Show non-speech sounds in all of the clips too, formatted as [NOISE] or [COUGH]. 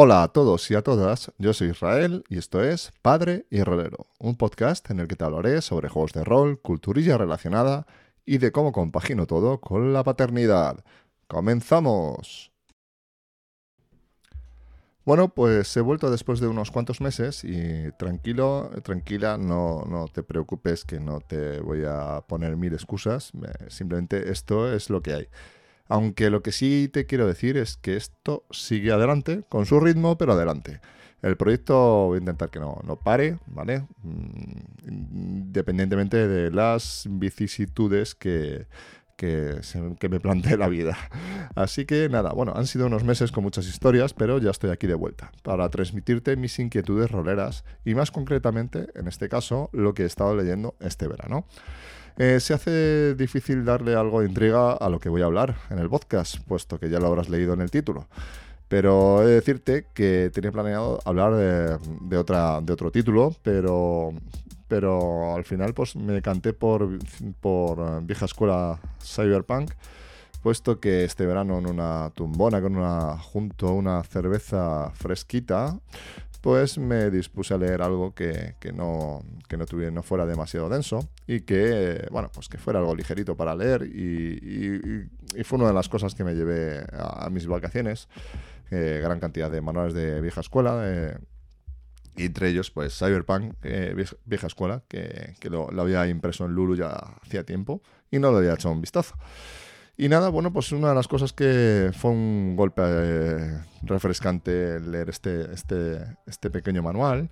Hola a todos y a todas, yo soy Israel y esto es Padre y Rolero, un podcast en el que te hablaré sobre juegos de rol, culturilla relacionada y de cómo compagino todo con la paternidad. ¡Comenzamos! Bueno, pues he vuelto después de unos cuantos meses y tranquilo, tranquila, no, no te preocupes que no te voy a poner mil excusas, simplemente esto es lo que hay. Aunque lo que sí te quiero decir es que esto sigue adelante, con su ritmo, pero adelante. El proyecto voy a intentar que no, no pare, ¿vale? Mm, independientemente de las vicisitudes que, que, que, me plantee la vida. Así que nada, bueno, han sido unos meses con muchas historias, pero ya estoy aquí de vuelta para transmitirte mis inquietudes roleras y más concretamente, en este caso, lo que he estado leyendo este verano. Eh, se hace difícil darle algo de intriga a lo que voy a hablar en el podcast, puesto que ya lo habrás leído en el título. Pero he de decirte que tenía planeado hablar de, otra, otro título, pero, pero al final pues me canté por, por vieja escuela Cyberpunk, puesto que este verano en una tumbona con una junto a una cerveza fresquita pues me dispuse a leer algo que, no, no, tuviera, no fuera demasiado denso y que, bueno, pues que fuera algo ligerito para leer y, fue una de las cosas que me llevé a, mis vacaciones, eh, gran cantidad de manuales de vieja escuela, eh, entre ellos, pues Cyberpunk, eh, vieja, escuela, que, lo, lo, había impreso en Lulu ya hacía tiempo y no lo había hecho un vistazo. Y nada, bueno, pues una de las cosas que fue un golpe eh, refrescante leer este, este, este pequeño manual.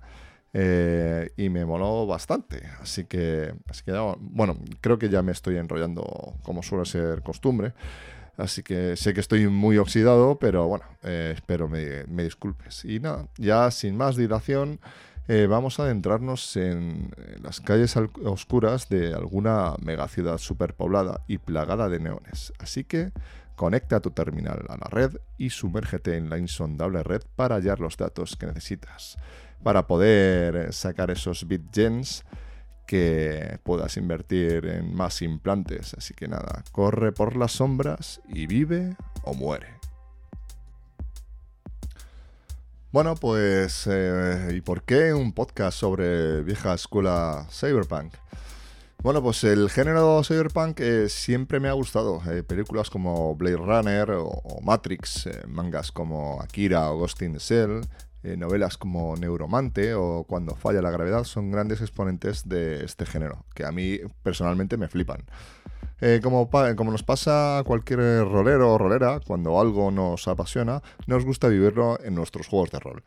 Eh, y me moló bastante. Así que, así que, bueno, creo que ya me estoy enrollando como suele ser costumbre. Así que sé que estoy muy oxidado, pero bueno, eh, espero me, me, disculpes. Y nada, ya sin más dilación, eh, vamos a adentrarnos en, las calles oscuras de alguna megaciudad superpoblada y plagada de neones. Así que conecta tu terminal a la red y sumérgete en la insondable red para hallar los datos que necesitas, para poder eh, sacar esos bitgens que puedas invertir en más implantes. Así que nada, corre por las sombras y vive o muere. Bueno, pues, eh, ¿y por qué un podcast sobre vieja escuela cyberpunk? Bueno, pues el género cyberpunk eh, siempre me ha gustado. Eh, películas como Blade Runner o, Matrix, mangas como Akira o Ghost in the Shell, novelas como Neuromante o Cuando falla la gravedad son grandes exponentes de este género, que a mí personalmente me flipan. Eh, como, nos pasa a cualquier rolero o rolera, cuando algo nos apasiona, nos gusta vivirlo en nuestros juegos de rol.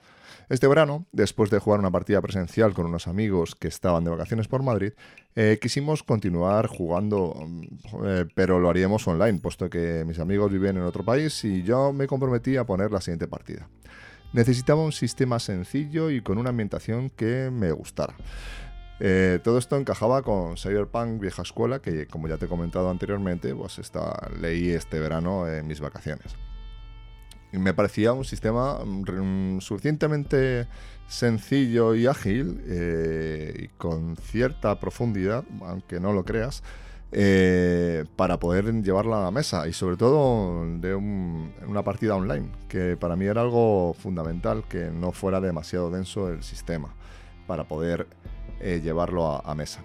Este verano, después de jugar una partida presencial con unos amigos que estaban de vacaciones por Madrid, eh, quisimos continuar jugando, mm, eh, pero lo haríamos online, puesto que mis amigos viven en otro país y yo me comprometí a poner la siguiente partida. Necesitaba un sistema sencillo y con una ambientación que me gustara. Eh, todo esto encajaba con Cyberpunk Vieja Escuela, que como ya te he comentado anteriormente, pues está, leí este verano en mis vacaciones. Y me parecía un sistema mm, suficientemente sencillo y ágil eh, y con cierta profundidad, aunque no lo creas, eh, para poder llevarla a la mesa y sobre todo de una partida online, que para mí era algo fundamental que no fuera demasiado denso el sistema para poder eh, llevarlo a, mesa.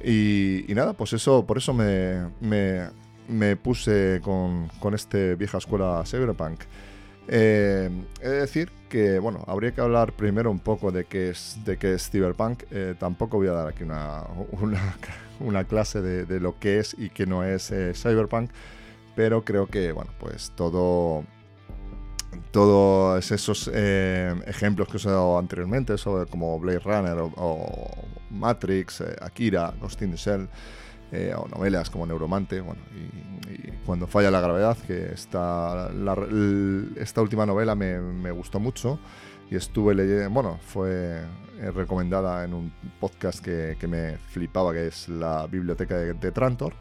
Y, nada, pues eso, por eso me, puse con, este vieja escuela Cyberpunk. Eh, he de decir que, bueno, habría que hablar primero un poco de qué es, de qué es Cyberpunk. Eh, tampoco voy a dar aquí una, [LAUGHS] clase de, de, lo que es y qué no es Cyberpunk, pero creo que, bueno, pues todo todos esos eh, ejemplos que os he dado anteriormente, sobre, como Blade Runner o, Matrix, eh, Akira, Ghost in the Shell, eh, o novelas como Neuromante, bueno, y, Cuando falla la gravedad, que esta, esta última novela me, gustó mucho y estuve leyendo, bueno, fue recomendada en un podcast que, me flipaba, que es la biblioteca de, Trantor.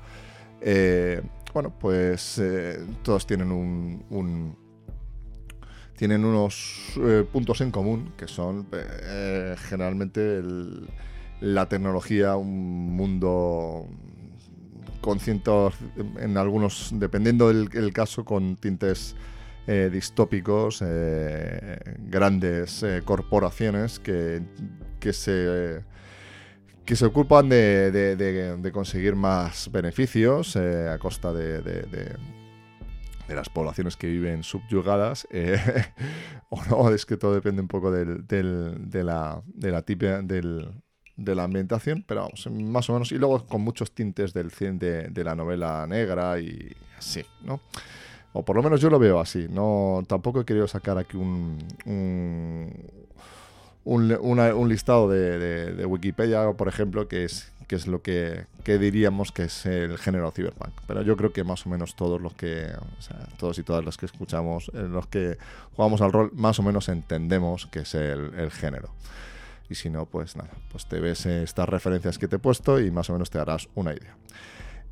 bueno, pues todos tienen un tienen unos eh, puntos en común que son eh, generalmente la tecnología, un mundo con cientos, en algunos, dependiendo del caso, con tintes eh, distópicos, eh, grandes corporaciones que, que se que se ocupan de, conseguir más beneficios a costa de, de las poblaciones que viven subyugadas, eh, [LAUGHS] o no, es que todo depende un poco del, de la, de la del, de la ambientación, pero vamos, más o menos, y luego con muchos tintes del de, de la novela negra y así, ¿no? O por lo menos yo lo veo así, no tampoco he querido sacar aquí un, un, un, listado de, de, Wikipedia, por ejemplo, que es que es lo que, diríamos que es el género cyberpunk. Pero yo creo que más o menos todos los que, todos y todas las que escuchamos, eh, los que jugamos al rol, más o menos entendemos que es el, género. Y si no, pues nada, pues te ves estas referencias que te he puesto y más o menos te harás una idea.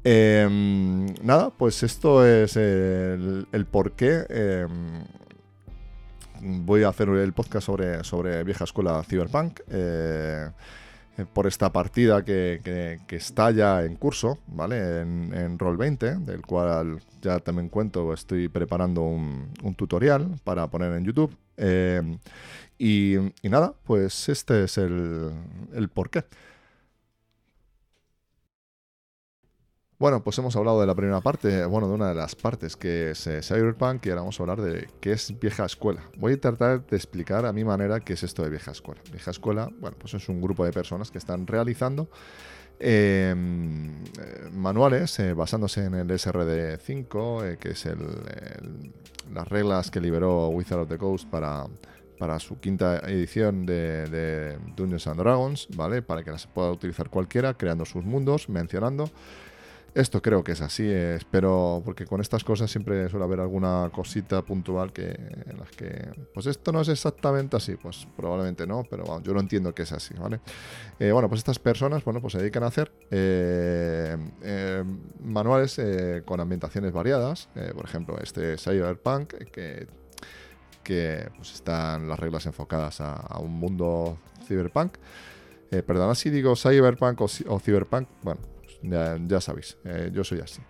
Em, nada, pues esto es el, el por qué em, voy a hacer el podcast sobre, sobre vieja escuela cyberpunk. Eh, eh, por esta partida que, está ya en curso, ¿vale? En, Roll20, del cual ya también cuento, estoy preparando un, tutorial para poner en YouTube. Eh, y, nada, pues este es el, el porqué. Bueno, pues hemos hablado de la primera parte, bueno, de una de las partes que es eh, Cyberpunk y ahora vamos a hablar de qué es vieja escuela. Voy a tratar de explicar a mi manera qué es esto de vieja escuela. Vieja escuela, bueno, pues es un grupo de personas que están realizando em, eh, manuales eh, basándose en el SRD5, que es las reglas que liberó Wizard of the Coast para, para su quinta edición de, de Dungeons and Dragons, ¿vale? Para que las pueda utilizar cualquiera, creando sus mundos, mencionando esto creo que es así, eh, espero, porque con estas cosas siempre suele haber alguna cosita puntual que, en las que, pues esto no es exactamente así, pues probablemente no, pero yo lo entiendo que es así, ¿vale? Eh, bueno, pues estas personas, bueno, pues se dedican a hacer eh, manuales con ambientaciones variadas, por ejemplo, este Cyberpunk, que, que pues están las reglas enfocadas a, un mundo cyberpunk. perdona si digo cyberpunk o cyberpunk, bueno, ya, sabéis, eh, yo soy así.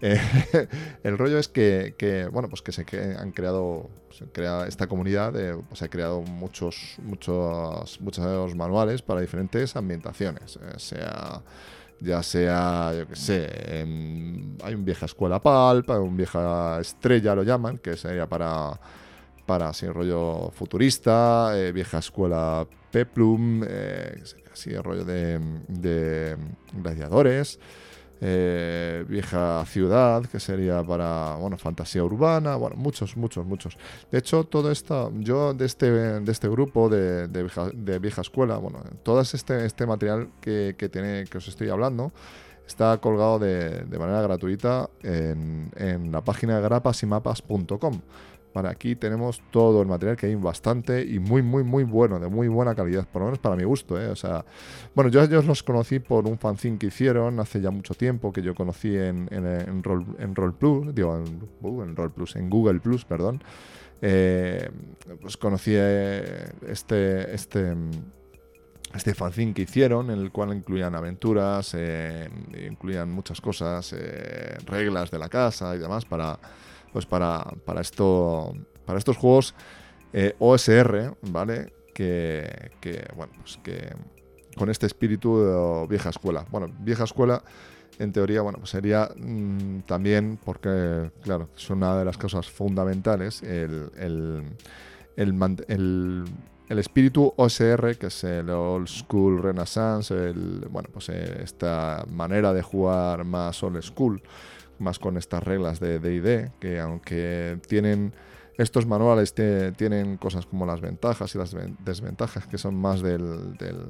Eh, [LAUGHS] el rollo es que, bueno, pues que se han creado, se crea esta comunidad, pues ha creado muchos, muchos, muchos manuales para diferentes ambientaciones, eh, sea ya sea, yo qué sé, hay un vieja escuela Palp, un vieja estrella lo llaman, que sería para, para así rollo futurista, vieja escuela Peplum, así el rollo de, de gladiadores, eh, vieja ciudad, que sería para, bueno, fantasía urbana, bueno, muchos, muchos, muchos. De hecho, todo esto, yo de este, de este grupo de, de, vieja, escuela, bueno, todo este, este material que, que, tiene, que os estoy hablando, está colgado de, de manera gratuita en, en la página grapasymapas.com aquí tenemos todo el material que hay bastante y muy, muy, muy bueno, de muy buena calidad, por lo menos para mi gusto. ¿eh? O sea, bueno, yo ellos los conocí por un fanzine que hicieron hace ya mucho tiempo, que yo conocí en, en, en, Roll, en Roll Plus, digo, en, Roll Plus, en Google Plus, perdón. Eh, pues conocí eh, este, este, este fanzine que hicieron, en el cual incluían aventuras, incluían muchas cosas, reglas de la casa y demás para pues para, para, esto, para estos juegos eh, OSR, ¿vale? Que, bueno, pues que con este espíritu de vieja escuela. Bueno, vieja escuela, en teoría, bueno, pues sería mm, también, porque, claro, es una de las cosas fundamentales, el, el, el, espíritu OSR, que es el Old School Renaissance, el, bueno, pues eh, esta manera de jugar más old school, más con estas reglas de DD, que aunque tienen estos manuales tienen cosas como las ventajas y las desventajas que son más del, del,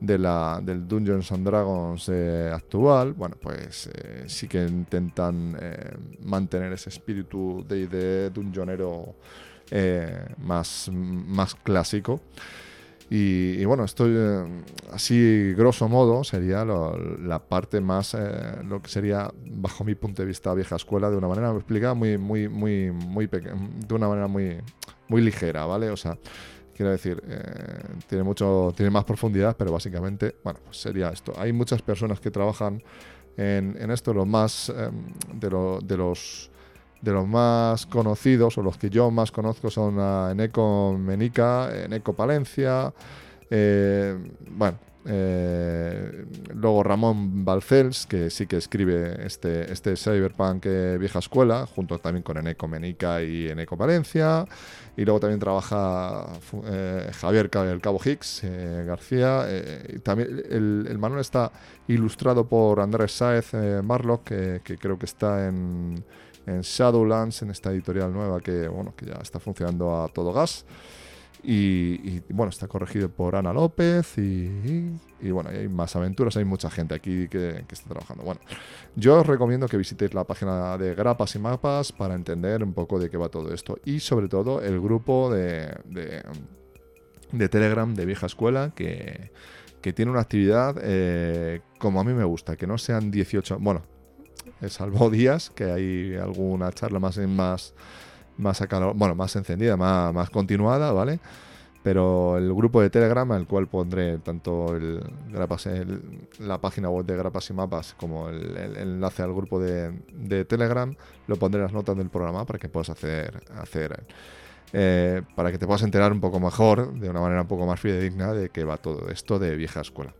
del Dungeons and Dragons eh, actual, bueno, pues eh, sí que intentan eh, mantener ese espíritu de dungeonero más, más clásico. Y, bueno, esto eh, así grosso modo sería la parte más, eh, lo que sería bajo mi punto de vista vieja escuela, de una manera explicada muy, muy, muy, muy de una manera muy, muy ligera, ¿vale? O sea, quiero decir, eh, tiene mucho, tiene más profundidad, pero básicamente, bueno, pues sería esto. Hay muchas personas que trabajan en, en esto, lo más de, lo, de los de los más conocidos o los que yo más conozco son a Eneco Menica, Eneco Palencia, eh, bueno, eh, luego Ramón Balcells, que sí que escribe este, este Cyberpunk eh, vieja escuela, junto también con Eneco Menica y Eneco Valencia. Y luego también trabaja eh, Javier el Cabo Hicks García. también el, manual está ilustrado por Andrés Saez Marlock, que, que, creo que está en, en Shadowlands, en esta editorial nueva que, bueno, que ya está funcionando a todo gas. Y, bueno, está corregido por Ana López y, bueno, hay más aventuras, hay mucha gente aquí que, está trabajando. Bueno, yo os recomiendo que visitéis la página de Grapas y Mapas para entender un poco de qué va todo esto y sobre todo el grupo de, de, Telegram de vieja escuela que, tiene una actividad eh, como a mí me gusta, que no sean 18, bueno, salvo días, que hay alguna charla más más más bueno, más encendida, más, más continuada, ¿vale? Pero el grupo de Telegram, al cual pondré tanto la página web de Grapas y Mapas como el, enlace al grupo de, de, Telegram, lo pondré en las notas del programa para que puedas hacer, hacer eh, para que te puedas enterar un poco mejor, de una manera un poco más fidedigna, de qué va todo esto de vieja escuela.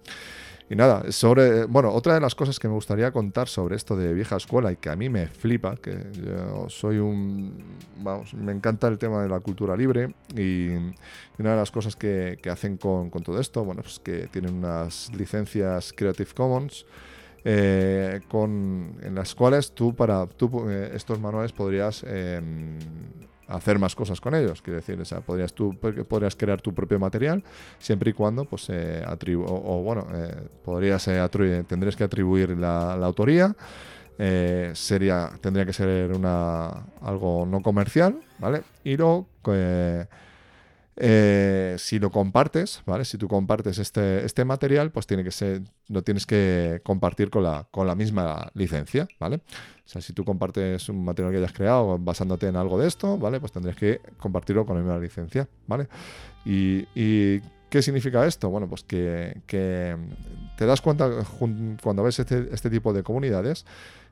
Y nada, sobre. Bueno, otra de las cosas que me gustaría contar sobre esto de vieja escuela y que a mí me flipa, que yo soy un. Vamos, me encanta el tema de la cultura libre y, una de las cosas que, hacen con, todo esto, bueno, pues que tienen unas licencias Creative Commons. Eh, con, en las cuales tú para tú, eh, estos manuales podrías em, hacer más cosas con ellos. Quiero decir, podrías tú podrías crear tu propio material siempre y cuando, pues, eh, o, bueno, eh, podrías eh, tendrías que atribuir la, autoría. Eh, sería tendría que ser una algo no comercial, ¿vale? Y luego eh, si lo compartes, ¿vale? Si tú compartes este, este material, pues tiene que ser, lo tienes que compartir con la, con la misma licencia, ¿vale? O sea, si tú compartes un material que hayas creado basándote en algo de esto, ¿vale? Pues tendrías que compartirlo con la misma licencia, ¿vale? Y, y ¿Qué significa esto? Bueno, pues que, que te das cuenta cuando ves este, este tipo de comunidades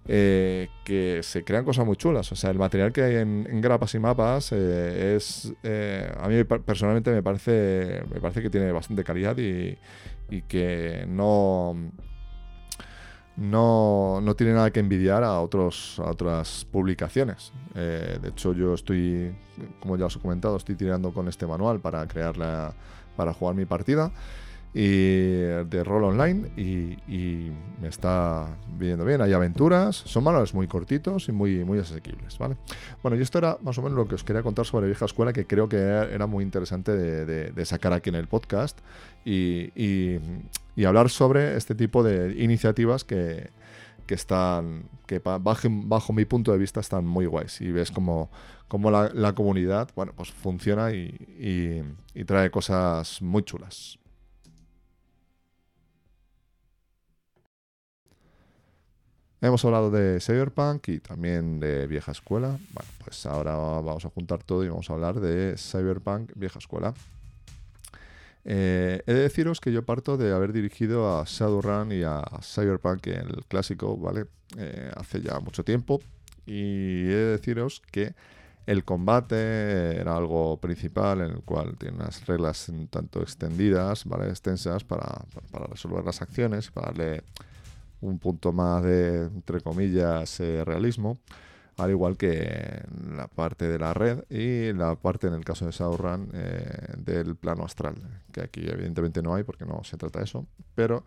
eh, que se crean cosas muy chulas. O sea, el material que hay en, grapas y mapas eh, es. Eh, a mí personalmente me parece, me parece que tiene bastante calidad y, que no. No, no, tiene nada que envidiar a, otras publicaciones. de hecho, yo estoy, como ya os he comentado, estoy tirando con este manual para crearla, para jugar mi partida y de rol online y, me está viniendo bien. Hay aventuras, son manuales muy cortitos y muy, muy asequibles, ¿vale? Bueno, y esto era más o menos lo que os quería contar sobre Vieja Escuela, que creo que era muy interesante de, sacar aquí en el podcast y, y, hablar sobre este tipo de iniciativas que, que están, que bajo, mi punto de vista están muy guays y ves como, la, la, comunidad, bueno, pues funciona y trae cosas muy chulas. Hemos hablado de Cyberpunk y también de vieja escuela. Bueno, pues ahora vamos a juntar todo y vamos a hablar de Cyberpunk vieja escuela. Eh, he de deciros que yo parto de haber dirigido a Shadowrun y a Cyberpunk, el clásico, ¿vale? Eh, hace ya mucho tiempo. Y he de deciros que el combate era algo principal en el cual tiene unas reglas un tanto extendidas, ¿vale? Extensas para, para resolver las acciones, para darle un punto más de, entre comillas, eh, realismo, al igual que la parte de la red y la parte, en el caso de Shadowrun, eh, del plano astral, que aquí evidentemente no hay porque no se trata de eso, pero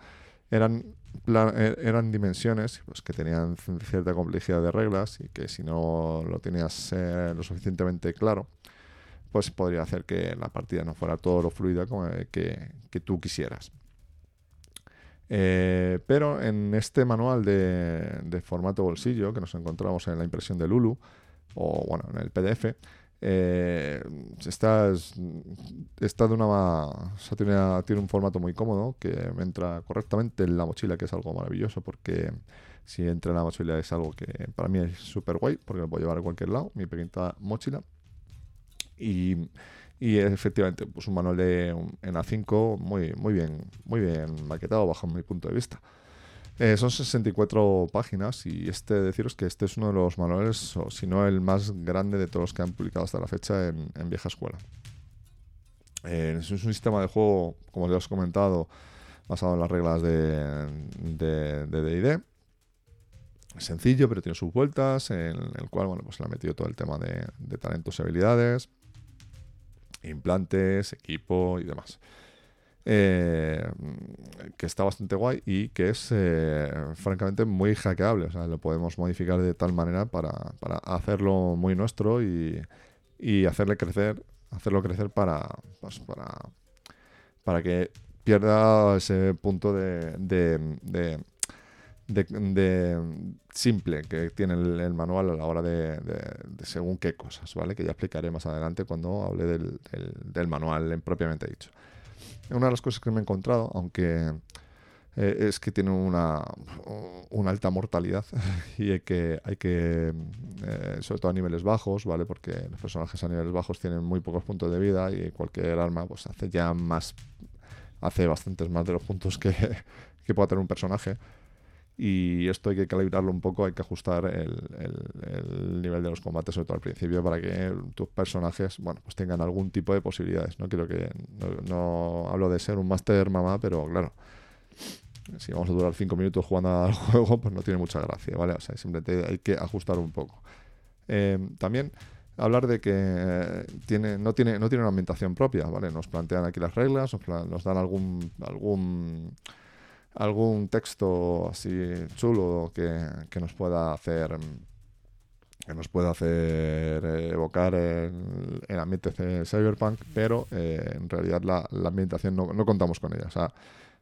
eran, eh, eran dimensiones pues, que tenían cierta complejidad de reglas y que si no lo tenías lo suficientemente claro, pues podría hacer que la partida no fuera todo lo fluida como, que, que tú quisieras. Eh, pero en este manual de, formato bolsillo que nos encontramos en la impresión de Lulu, o bueno, en el PDF, eh, está, está de una tiene, un formato muy cómodo que entra correctamente en la mochila, que es algo maravilloso porque si entra en la mochila es algo que para mí es súper guay porque lo puedo llevar a cualquier lado, mi pequeña mochila. Y y efectivamente, pues un manual de, en A5 muy, muy, bien, muy bien maquetado bajo mi punto de vista. Eh, son 64 páginas y este deciros que este es uno de los manuales, si no el más grande de todos los que han publicado hasta la fecha en, vieja escuela. Eh, es un sistema de juego, como ya os he comentado, basado en las reglas de D&D. sencillo, pero tiene sus vueltas, en el cual bueno, pues le ha metido todo el tema de, de talentos y habilidades, implantes, equipo y demás. Eh, que está bastante guay y que es eh, francamente muy hackeable. O sea, lo podemos modificar de tal manera para, hacerlo muy nuestro y, hacerle crecer, hacerlo crecer para, pues, para, para que pierda ese punto de, de, simple que tiene el, manual a la hora de, según qué cosas, ¿vale? Que ya explicaré más adelante cuando hable del, del manual propiamente dicho. Una de las cosas que me he encontrado, aunque eh, es que tiene una, una, alta mortalidad [LAUGHS] y hay que, hay que eh, sobre todo a niveles bajos, ¿vale? Porque los personajes a niveles bajos tienen muy pocos puntos de vida y cualquier arma pues hace ya más, hace bastantes más de los puntos que, [LAUGHS] que pueda tener un personaje y esto hay que calibrarlo un poco, hay que ajustar el, nivel de los combates, sobre todo al principio, para que tus personajes, bueno, pues tengan algún tipo de posibilidades. No quiero que, no, hablo de ser un máster mamá, pero claro, si vamos a durar 5 minutos jugando al [LAUGHS] juego, pues no tiene mucha gracia, ¿vale? O sea, simplemente hay que ajustar un poco. Eh, también hablar de que tiene, no, tiene, no tiene una ambientación propia, ¿vale? Nos plantean aquí las reglas, nos, nos dan algún, algún algún texto así chulo que, nos pueda hacer que nos pueda hacer evocar el, el, ambiente de Cyberpunk, pero eh, en realidad la, ambientación no, contamos con ella. O sea,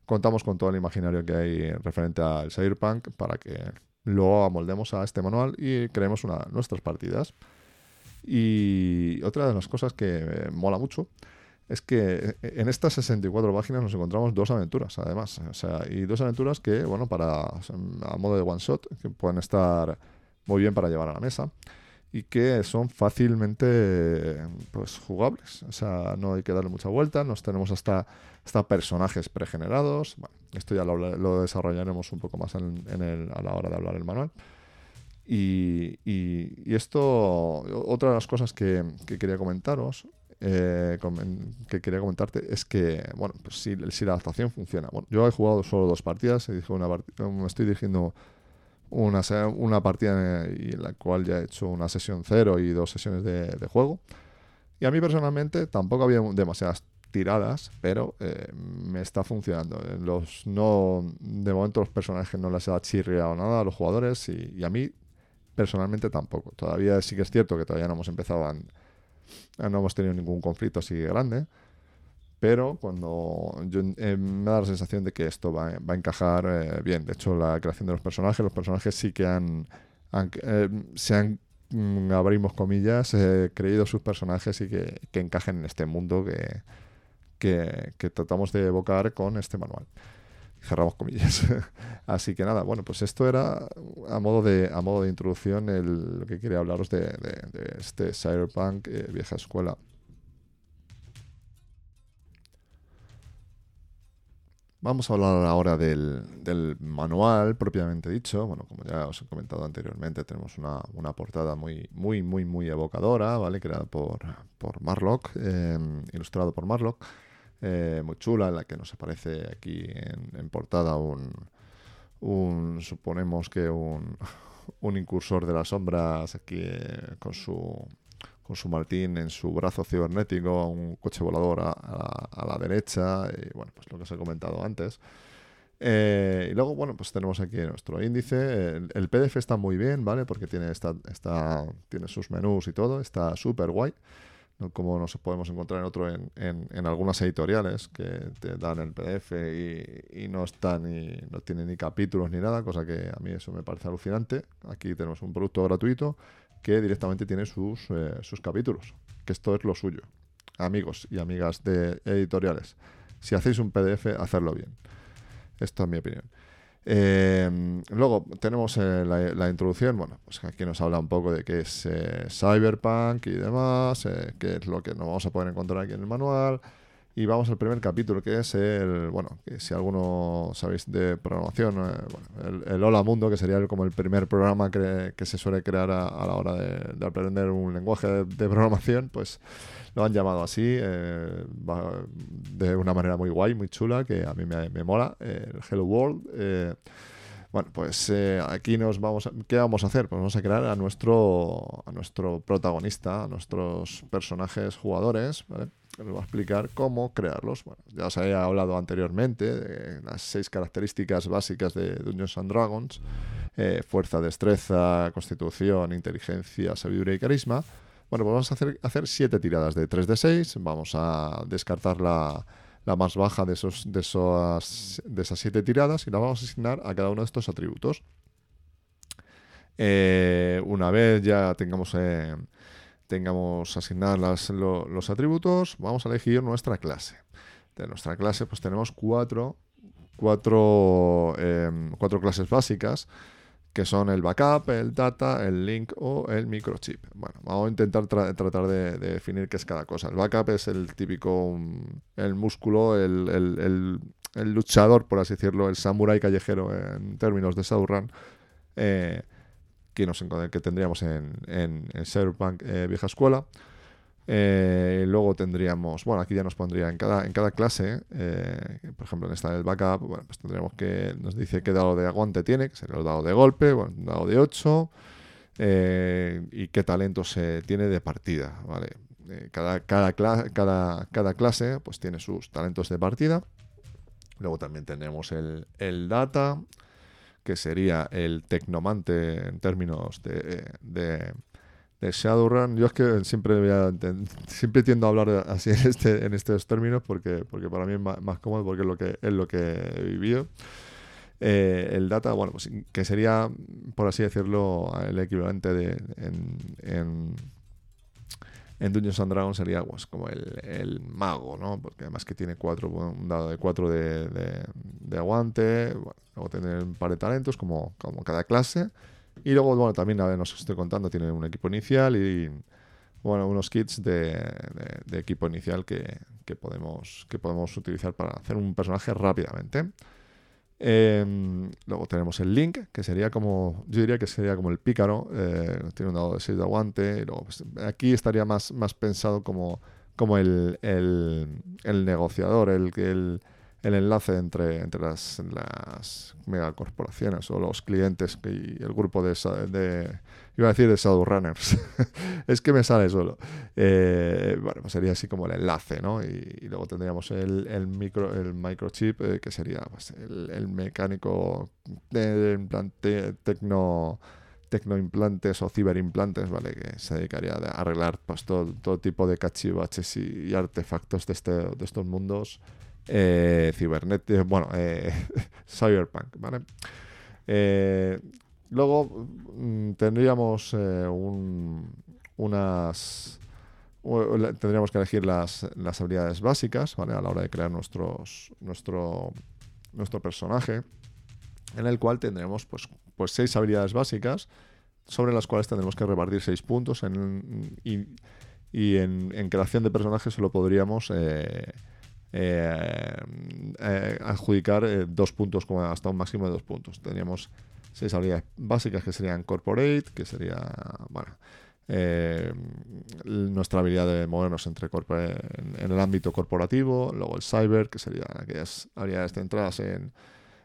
contamos con todo el imaginario que hay referente al Cyberpunk para que lo amoldemos a este manual y creemos una, nuestras partidas. Y otra de las cosas que mola mucho es que eh, en estas 64 páginas nos encontramos dos aventuras, además. O sea, y dos aventuras que, bueno, para a modo de one shot, que pueden estar muy bien para llevar a la mesa y que son fácilmente pues jugables. O sea, no hay que darle mucha vuelta, nos tenemos hasta, hasta personajes pregenerados. Esto ya lo, desarrollaremos un poco más a la hora de hablar el manual. Y, y, esto, otra de las cosas que, que quería comentaros eh, que quería comentarte es que, bueno, pues si, la adaptación funciona. Bueno, yo he jugado solo dos partidas, una me estoy dirigiendo una, una partida en la cual ya he hecho una sesión cero y dos sesiones de, juego. Y a mí personalmente tampoco había demasiadas tiradas, pero eh, me está funcionando. Los no de momento los personajes no les ha chirriado nada a los jugadores y, y, a mí personalmente tampoco. Todavía sí que es cierto que todavía no hemos empezado a, no hemos tenido ningún conflicto así grande. Pero cuando yo, eh, me da la sensación de que esto va, a encajar eh, bien. De hecho, la creación de los personajes, los personajes sí que han, eh, se han, mm, abrimos comillas, creído sus personajes y que, que, encajen en este mundo que, que, que tratamos de evocar con este manual cerramos comillas. [LAUGHS] Así que nada, bueno, pues esto era a modo de, a modo de introducción el, lo que quería hablaros de, este Cyberpunk eh, vieja escuela. Vamos a hablar ahora del, manual propiamente dicho. Bueno, como ya os he comentado anteriormente, tenemos una, portada muy, muy, muy, muy evocadora, ¿vale? Creada por, por Marlock, eh, ilustrado por Marlock. Eh, muy chula, en la que nos aparece aquí en, portada un, suponemos que un, [LAUGHS] un, incursor de las sombras aquí eh, con su con su Martín en su brazo cibernético, un coche volador a, la, derecha, y bueno, pues lo que os he comentado antes. Eh, y luego, bueno, pues tenemos aquí nuestro índice. El, PDF está muy bien, ¿vale? Porque tiene, esta, tiene sus menús y todo, está súper guay como nos podemos encontrar en otro en, en, algunas editoriales que te dan el PDF y, no están ni no tienen ni capítulos ni nada, cosa que a mí eso me parece alucinante. Aquí tenemos un producto gratuito que directamente tiene sus, eh, sus capítulos, que esto es lo suyo. Amigos y amigas de editoriales, si hacéis un PDF, hacerlo bien. Esto es mi opinión. Eh, luego tenemos eh, la, introducción, bueno, pues aquí nos habla un poco de qué es eh, Cyberpunk y demás, qué es lo que nos vamos a poder encontrar aquí en el manual. Y vamos al primer capítulo, que es el, bueno, que si alguno sabéis de programación, eh, el, Hola Mundo, que sería como el primer programa que, se suele crear a, la hora de, aprender un lenguaje de, programación, pues lo han llamado así, eh, de una manera muy guay, muy chula, que a mí me, mola, el Hello World. Bueno, pues aquí nos vamos a, ¿qué vamos a hacer? Pues vamos a crear a nuestro, a nuestro protagonista, a nuestros personajes jugadores, ¿vale? Les voy a explicar cómo crearlos. Bueno, ya os había hablado anteriormente de las seis características básicas de Dungeons and Dragons: eh, fuerza, destreza, constitución, inteligencia, sabiduría y carisma. Bueno, pues vamos a hacer, hacer siete tiradas de 3 de 6. Vamos a descartar la, más baja de, esos, de esas siete tiradas y la vamos a asignar a cada uno de estos atributos. Eh, una vez ya tengamos eh, tengamos asignados los atributos, vamos a elegir nuestra clase. De nuestra clase pues tenemos cuatro, cuatro, em, cuatro clases básicas que son el backup, el data, el link o el microchip. Bueno, vamos a intentar tratar de, definir qué es cada cosa. El backup es el típico, el músculo, el, luchador, por así decirlo, el samurai callejero en términos de Shadowrun. Eh, que, nos, que tendríamos en, en, Cyberpunk eh, Vieja Escuela. Eh, luego tendríamos, bueno, aquí ya nos pondría en cada, en cada clase, eh, por ejemplo, en esta del backup, bueno, pues tendríamos que, nos dice qué dado de aguante tiene, que sería el dado de golpe, bueno, un dado de 8, y qué talentos tiene de partida, cada, cada, cada, cada clase pues tiene sus talentos de partida. Luego también tenemos el, el data, que sería el tecnomante en términos de, de, Shadowrun. Yo es que siempre, [LAUGHS] siempre tiendo a hablar así en, este, en estos términos porque, porque para mí es más, cómodo porque es lo que, es lo que he vivido. Eh, el data, bueno, pues que sería, por así decirlo, el equivalente de en Dungeons and Dragons sería pues, como el, mago, ¿no? Porque además que tiene cuatro, un dado de cuatro de, de, aguante, luego tiene un par de talentos como, como cada clase. Y luego, bueno, también, a ver, nos estoy contando, tiene un equipo inicial y, bueno, unos kits de, equipo inicial que, que, podemos, que podemos utilizar para hacer un personaje rápidamente. Em, luego tenemos el Link, que sería como, yo diría que sería como el pícaro, eh, tiene un dado de 6 de aguante. Y luego, pues, aquí estaría más, más pensado como, como el, el, negociador, el, el, el enlace entre, entre las, las megacorporaciones o los clientes y el grupo de, de iba a decir de Shadowrunners, [LAUGHS] es que me sale solo. Eh, bueno, pues sería así como el enlace, ¿no? Y, luego tendríamos el, micro, el microchip, eh, que sería pues, el, mecánico de implante, tecno tecnoimplantes o ciberimplantes, ¿vale? Que se dedicaría a arreglar pues, todo, todo tipo de cachivaches y, artefactos de, este, de estos mundos eh, bueno, eh, [LAUGHS] cyberpunk, ¿vale? Luego mm, tendríamos eh, un, unas... Tendríamos que elegir las, las, habilidades básicas, ¿vale? A la hora de crear nuestros, nuestro, nuestro personaje, en el cual tendremos pues, pues seis habilidades básicas, sobre las cuales tendremos que repartir seis puntos en, y, y en, creación de personajes solo podríamos eh, eh, adjudicar dos puntos como hasta un máximo de dos puntos. Teníamos seis habilidades básicas que serían corporate, que sería, bueno, nuestra habilidad de movernos entre en, en, el ámbito corporativo, luego el cyber, que serían aquellas habilidades centradas en,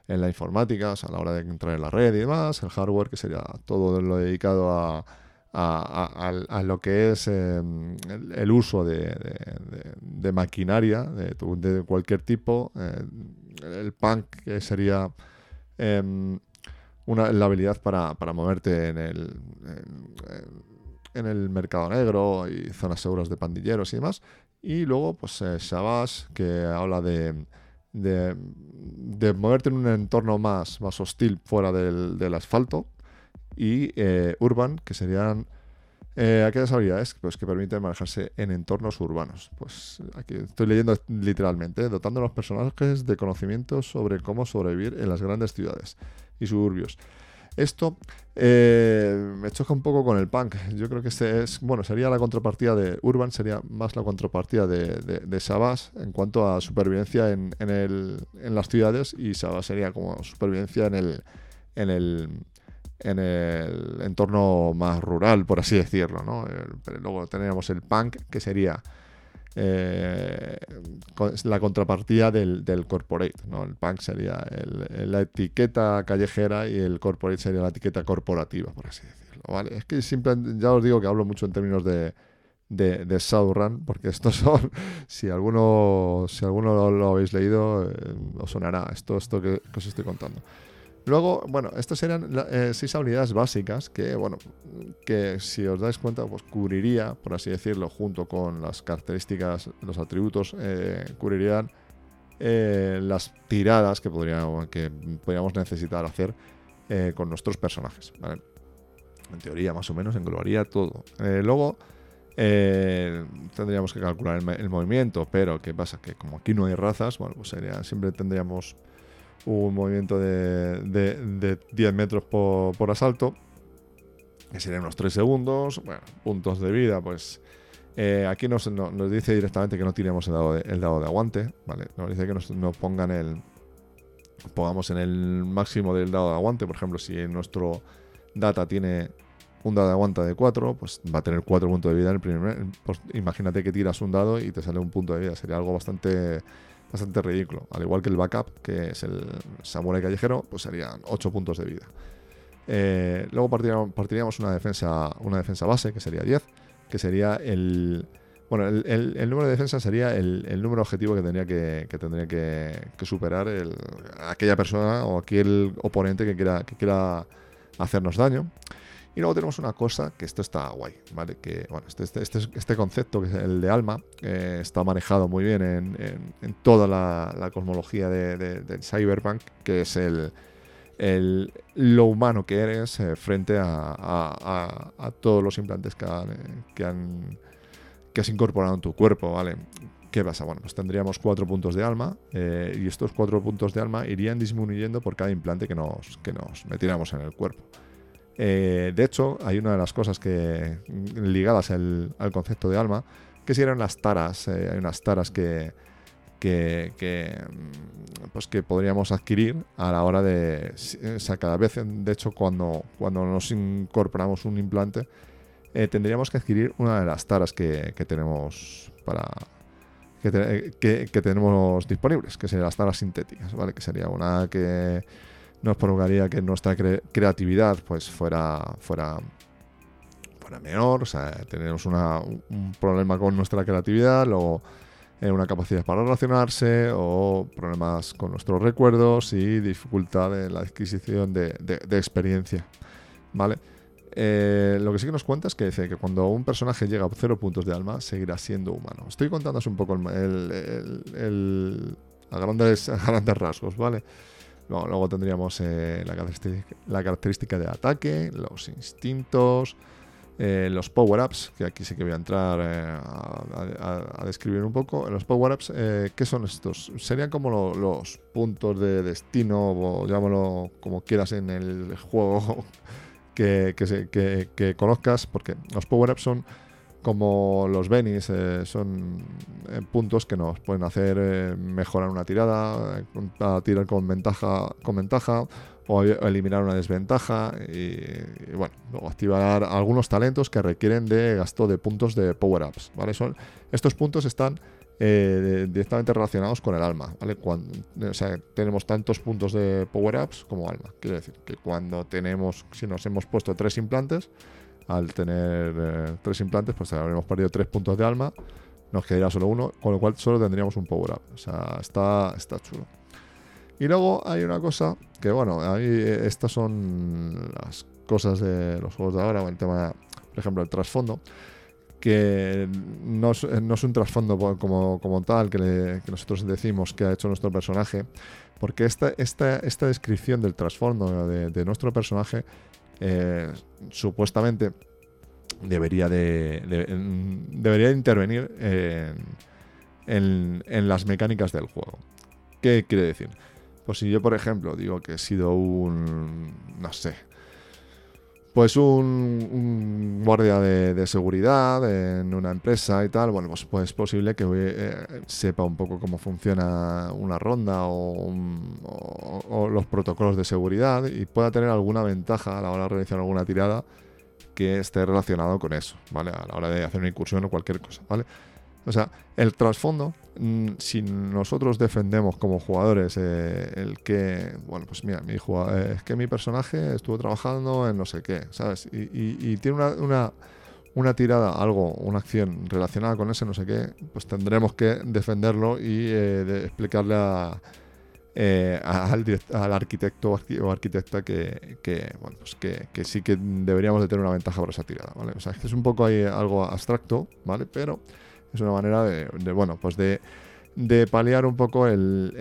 en la informática, a la hora de entrar en la red y demás, el hardware, que sería todo lo dedicado a a, lo que es em, el, uso de, maquinaria de, cualquier tipo. Eh, el punk que sería em, una, la habilidad para, moverte en el, en, el mercado negro y zonas seguras de pandilleros y demás. Y luego, pues eh, que habla de, de, moverte en un entorno más, más hostil fuera del, del asfalto y eh, urban, que serían eh, aquellas habilidades pues, que permiten manejarse en entornos urbanos. Pues aquí estoy leyendo literalmente, dotando a los personajes de conocimientos sobre cómo sobrevivir en las grandes ciudades y suburbios. Esto eh, me choca un poco con el punk. Yo creo que este es, bueno, sería la contrapartida de Urban, sería más la contrapartida de, de, Sabas en cuanto a supervivencia en, en, el, en las ciudades y Sabas sería como supervivencia en el, en el, en el entorno más rural, por así decirlo. ¿no? pero luego tendríamos el punk, que sería eh, la contrapartida del, corporate. ¿no? El punk sería la etiqueta callejera y el corporate sería la etiqueta corporativa, por así decirlo. ¿vale? Es que siempre, ya os digo que hablo mucho en términos de, de, de Shadowrun, porque estos [LAUGHS] son, si alguno, si alguno lo, habéis leído, eh, os sonará esto, esto que os estoy contando. Luego, bueno, estas serían eh, seis habilidades básicas que, bueno, que si os dais cuenta, pues cubriría, por así decirlo, junto con las características, los atributos, eh, cubrirían eh, las tiradas que podríamos, que podríamos necesitar hacer con nuestros personajes. En teoría, más o menos, englobaría todo. luego, tendríamos que calcular el, el, movimiento, pero ¿qué pasa? Que como aquí no hay razas, bueno, pues sería, siempre tendríamos un movimiento de, de, 10 metros por, asalto, que serían unos 3 segundos. Bueno, puntos de vida, pues eh, aquí nos, dice directamente que no tiremos el dado de, el dado de aguante, ¿vale? Nos dice que nos, pongan el. Pongamos en el máximo del dado de aguante, por ejemplo, si nuestro data tiene un dado de aguante de 4, pues va a tener 4 puntos de vida en el primer. Pues imagínate que tiras un dado y te sale un punto de vida, sería algo bastante bastante ridículo. Al igual que el backup, que es el samurai callejero, pues serían 8 puntos de vida. Eh, luego partiríamos, una defensa, una defensa base, que sería 10, que sería el... Bueno, el, número de defensa sería el, número objetivo que tendría que, tendría que, superar aquella persona o aquel oponente que quiera, que quiera hacernos daño. Y luego tenemos una cosa que esto está guay, ¿vale? Que, bueno, este, este, este, este concepto, que es el de alma, está manejado muy bien en, en, toda la, cosmología de, cyberpunk, que es el, lo humano que eres eh, frente a, todos los implantes que, que, han, que has incorporado en tu cuerpo, ¿vale? ¿Qué pasa? Bueno, pues tendríamos cuatro puntos de alma eh, y estos cuatro puntos de alma irían disminuyendo por cada implante que nos, que nos metiéramos en el cuerpo. Eh, de hecho, hay una de las cosas que ligadas al concepto de alma, que si eran las taras. Eh, hay unas taras que, que, mm, pues que podríamos adquirir a la hora de... O sea, cada vez, de hecho, cuando, cuando nos incorporamos un implante, eh, tendríamos que adquirir una de las taras que, tenemos para... Que, que, tenemos disponibles, que serían las taras sintéticas, ¿vale? Que sería una que nos provocaría que nuestra creatividad pues fuera, fuera, menor, o sea, tenemos un problema con nuestra creatividad, luego eh, una capacidad para relacionarse o problemas con nuestros recuerdos y dificultad en la adquisición de, experiencia, ¿vale? Eh, lo que sí que nos cuenta es que dice que cuando un personaje llega a cero puntos de alma, seguirá siendo humano. Estoy contándoos un poco el, a, grandes, a grandes rasgos, ¿vale? Luego, tendríamos eh, la, característica, de ataque, los instintos, eh, los power-ups, que aquí sí que voy a entrar eh, a, describir un poco. Los power-ups, ¿qué son estos? Serían como los puntos de destino, o llámalo como quieras en el [LAUGHS] juego que, que conozcas, porque los power-ups son como los Benis eh, son eh, puntos que nos pueden hacer eh, mejorar una tirada, tirar con ventaja, con ventaja o eliminar una desventaja y, bueno, luego activar algunos talentos que requieren de gasto de puntos de power-ups, ¿vale? Estos puntos están directamente relacionados con el alma, ¿vale? Cuando, o sea, tenemos tantos puntos de power-ups como alma. Quiere decir que cuando tenemos, si nos hemos puesto tres implantes, al tener eh, tres implantes, pues habremos perdido tres puntos de alma, nos quedaría solo uno, con lo cual solo tendríamos un power up. O sea, está, está chulo. Y luego hay una cosa que, bueno, ahí eh, estas son las cosas de los juegos de ahora, el tema, por ejemplo, el trasfondo, que no es, es un trasfondo como, como tal que, nosotros decimos que ha hecho nuestro personaje, porque esta, esta, esta descripción del trasfondo de nuestro personaje eh, supuestamente debería de, debería intervenir en, las mecánicas del juego. ¿Qué quiere decir? Pues si yo, por ejemplo, digo que he sido un, no sé, pues un, guardia de, seguridad en una empresa y tal, bueno, pues, pues es posible que eh, sepa un poco cómo funciona una ronda o, los protocolos de seguridad y pueda tener alguna ventaja a la hora de realizar alguna tirada que esté relacionado con eso, ¿vale? A la hora de hacer una incursión o cualquier cosa, ¿vale? O sea, el trasfondo, mm, si nosotros defendemos como jugadores eh, el que, bueno, pues mira, mi eh, es que mi personaje estuvo trabajando en no sé qué, ¿sabes? Y, tiene una, una, tirada, algo, una acción relacionada con ese no sé qué, pues tendremos que defenderlo y eh, explicarle al, arquitecto o arquitecta que, que bueno, pues que, que, sí que deberíamos de tener una ventaja por esa tirada, ¿vale? O sea, es es un poco ahí algo abstracto, ¿vale? Pero es una manera de, bueno, pues de, de paliar un poco el,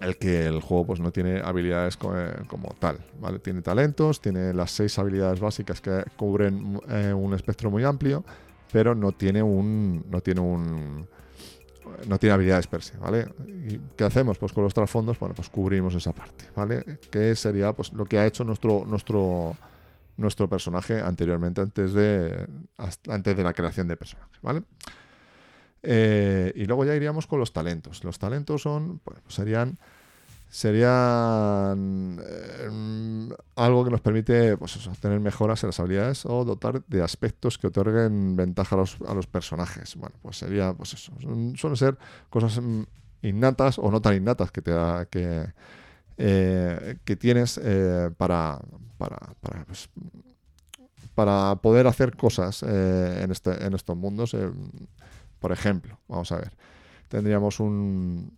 el, que el juego pues no tiene habilidades como, tal, ¿vale? Tiene talentos, tiene las seis habilidades básicas que cubren eh, un espectro muy amplio, pero no tiene un no tiene un no tiene habilidades per se, ¿vale? ¿Y qué hacemos? Pues con los trasfondos, bueno, pues cubrimos esa parte, ¿vale? Que sería pues lo que ha hecho nuestro nuestro nuestro personaje anteriormente, antes de, antes de la creación de personaje, ¿vale? Eh, y luego ya iríamos con los talentos. Los talentos son, pues serían, serían eh, algo que nos permite pues eso, tener mejoras en las habilidades o dotar de aspectos que otorguen ventaja a los, a los personajes. Bueno, pues sería, pues eso, suelen ser cosas mm, innatas o no tan innatas que te da, que, eh, que tienes eh, para, para, pues, para, poder hacer cosas eh, en, este, en estos mundos. por ejemplo, vamos a ver, tendríamos un,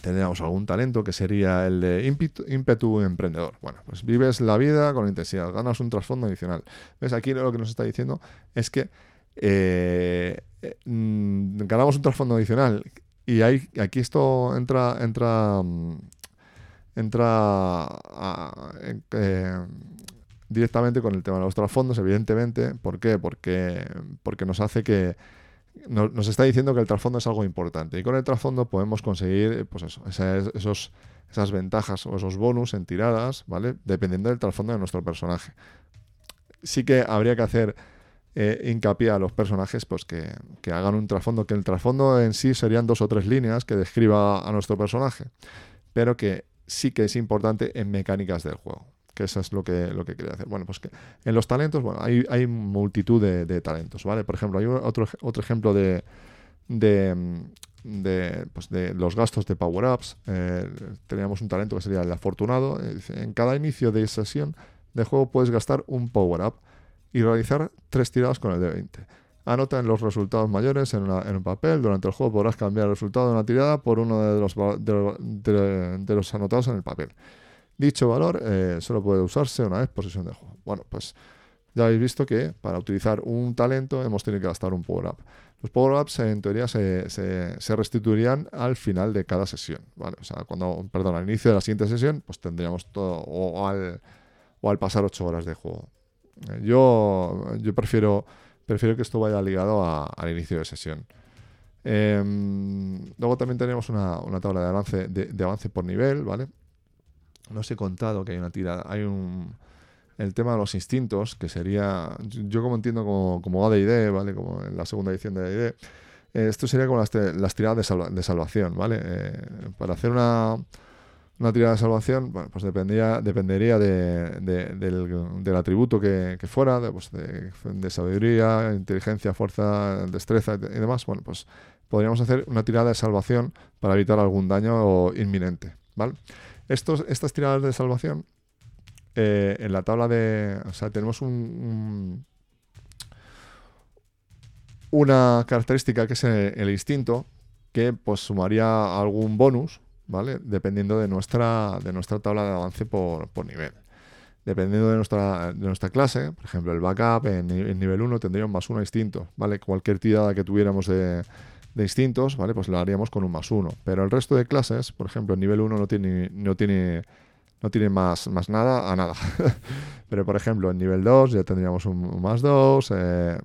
tendríamos algún talento que sería el de ímpetu, emprendedor. Bueno, pues vives la vida con intensidad, ganas un trasfondo adicional. ¿Ves? Aquí lo que nos está diciendo es que mm, ganamos un trasfondo adicional y hay, aquí esto entra, entra, entra eh, directamente con el tema de los trasfondos, evidentemente. ¿Por qué? Porque, porque nos hace que. Nos, está diciendo que el trasfondo es algo importante. Y con el trasfondo podemos conseguir pues eso, esas ventajas o esos bonus en tiradas, ¿vale? Dependiendo del trasfondo de nuestro personaje. Sí que habría que hacer eh, hincapié a los personajes pues que, que hagan un trasfondo, que el trasfondo en sí serían dos o tres líneas que describa a nuestro personaje, pero que sí que es importante en mecánicas del juego. Que eso es lo que, lo que quería hacer. Bueno, pues que en los talentos, bueno, hay, hay multitud de, talentos, ¿vale? Por ejemplo, hay otro, otro ejemplo de, de, pues de los gastos de power-ups. Eh, teníamos un talento que sería el afortunado. Eh, en cada inicio de sesión de juego puedes gastar un power-up y realizar tres tiradas con el D20. Anota los resultados mayores en, un papel. Durante el juego podrás cambiar el resultado de una tirada por uno de los, de, los anotados en el papel. Dicho valor eh, solo puede usarse una vez por sesión de juego. Bueno, pues ya habéis visto que para utilizar un talento hemos tenido que gastar un power-up. Los power-ups en teoría se, se, restituirían al final de cada sesión. ¿vale? O sea, cuando, perdón, al inicio de la siguiente sesión, pues tendríamos todo, o al, o al pasar 8 horas de juego. Eh, yo, yo prefiero prefiero que esto vaya ligado al inicio de sesión. Em, luego también tenemos una, tabla de avance, de, avance por nivel, ¿vale? No os he contado que hay una tirada, hay un... El tema de los instintos, que sería, yo como entiendo como, como AD&D, ¿vale? Como en la segunda edición de AD&D, eh, esto sería como las, las tiradas de, salvación, ¿vale? Eh, para hacer una, una tirada de salvación, bueno, pues dependía, dependería del, atributo que, fuera, pues de, sabiduría, inteligencia, fuerza, destreza y demás. Bueno, pues podríamos hacer una tirada de salvación para evitar algún daño inminente. ¿vale? Estos, estas tiradas de salvación, eh, en la tabla de. O sea, tenemos un, una característica que es el, instinto, que pues sumaría algún bonus ¿vale? Dependiendo de nuestra, de nuestra tabla de avance por, nivel. Dependiendo de nuestra, de nuestra clase, por ejemplo, el backup en, nivel 1 tendría un más 1 instinto, ¿vale? Cualquier tirada que tuviéramos de, de instintos, ¿vale? Pues la haríamos con un más 1. Pero el resto de clases, por ejemplo, en nivel 1 no tiene, no tiene, no tiene más, más nada a nada. [LAUGHS] Pero, por ejemplo, en nivel 2 ya tendríamos un, más 2. Eh,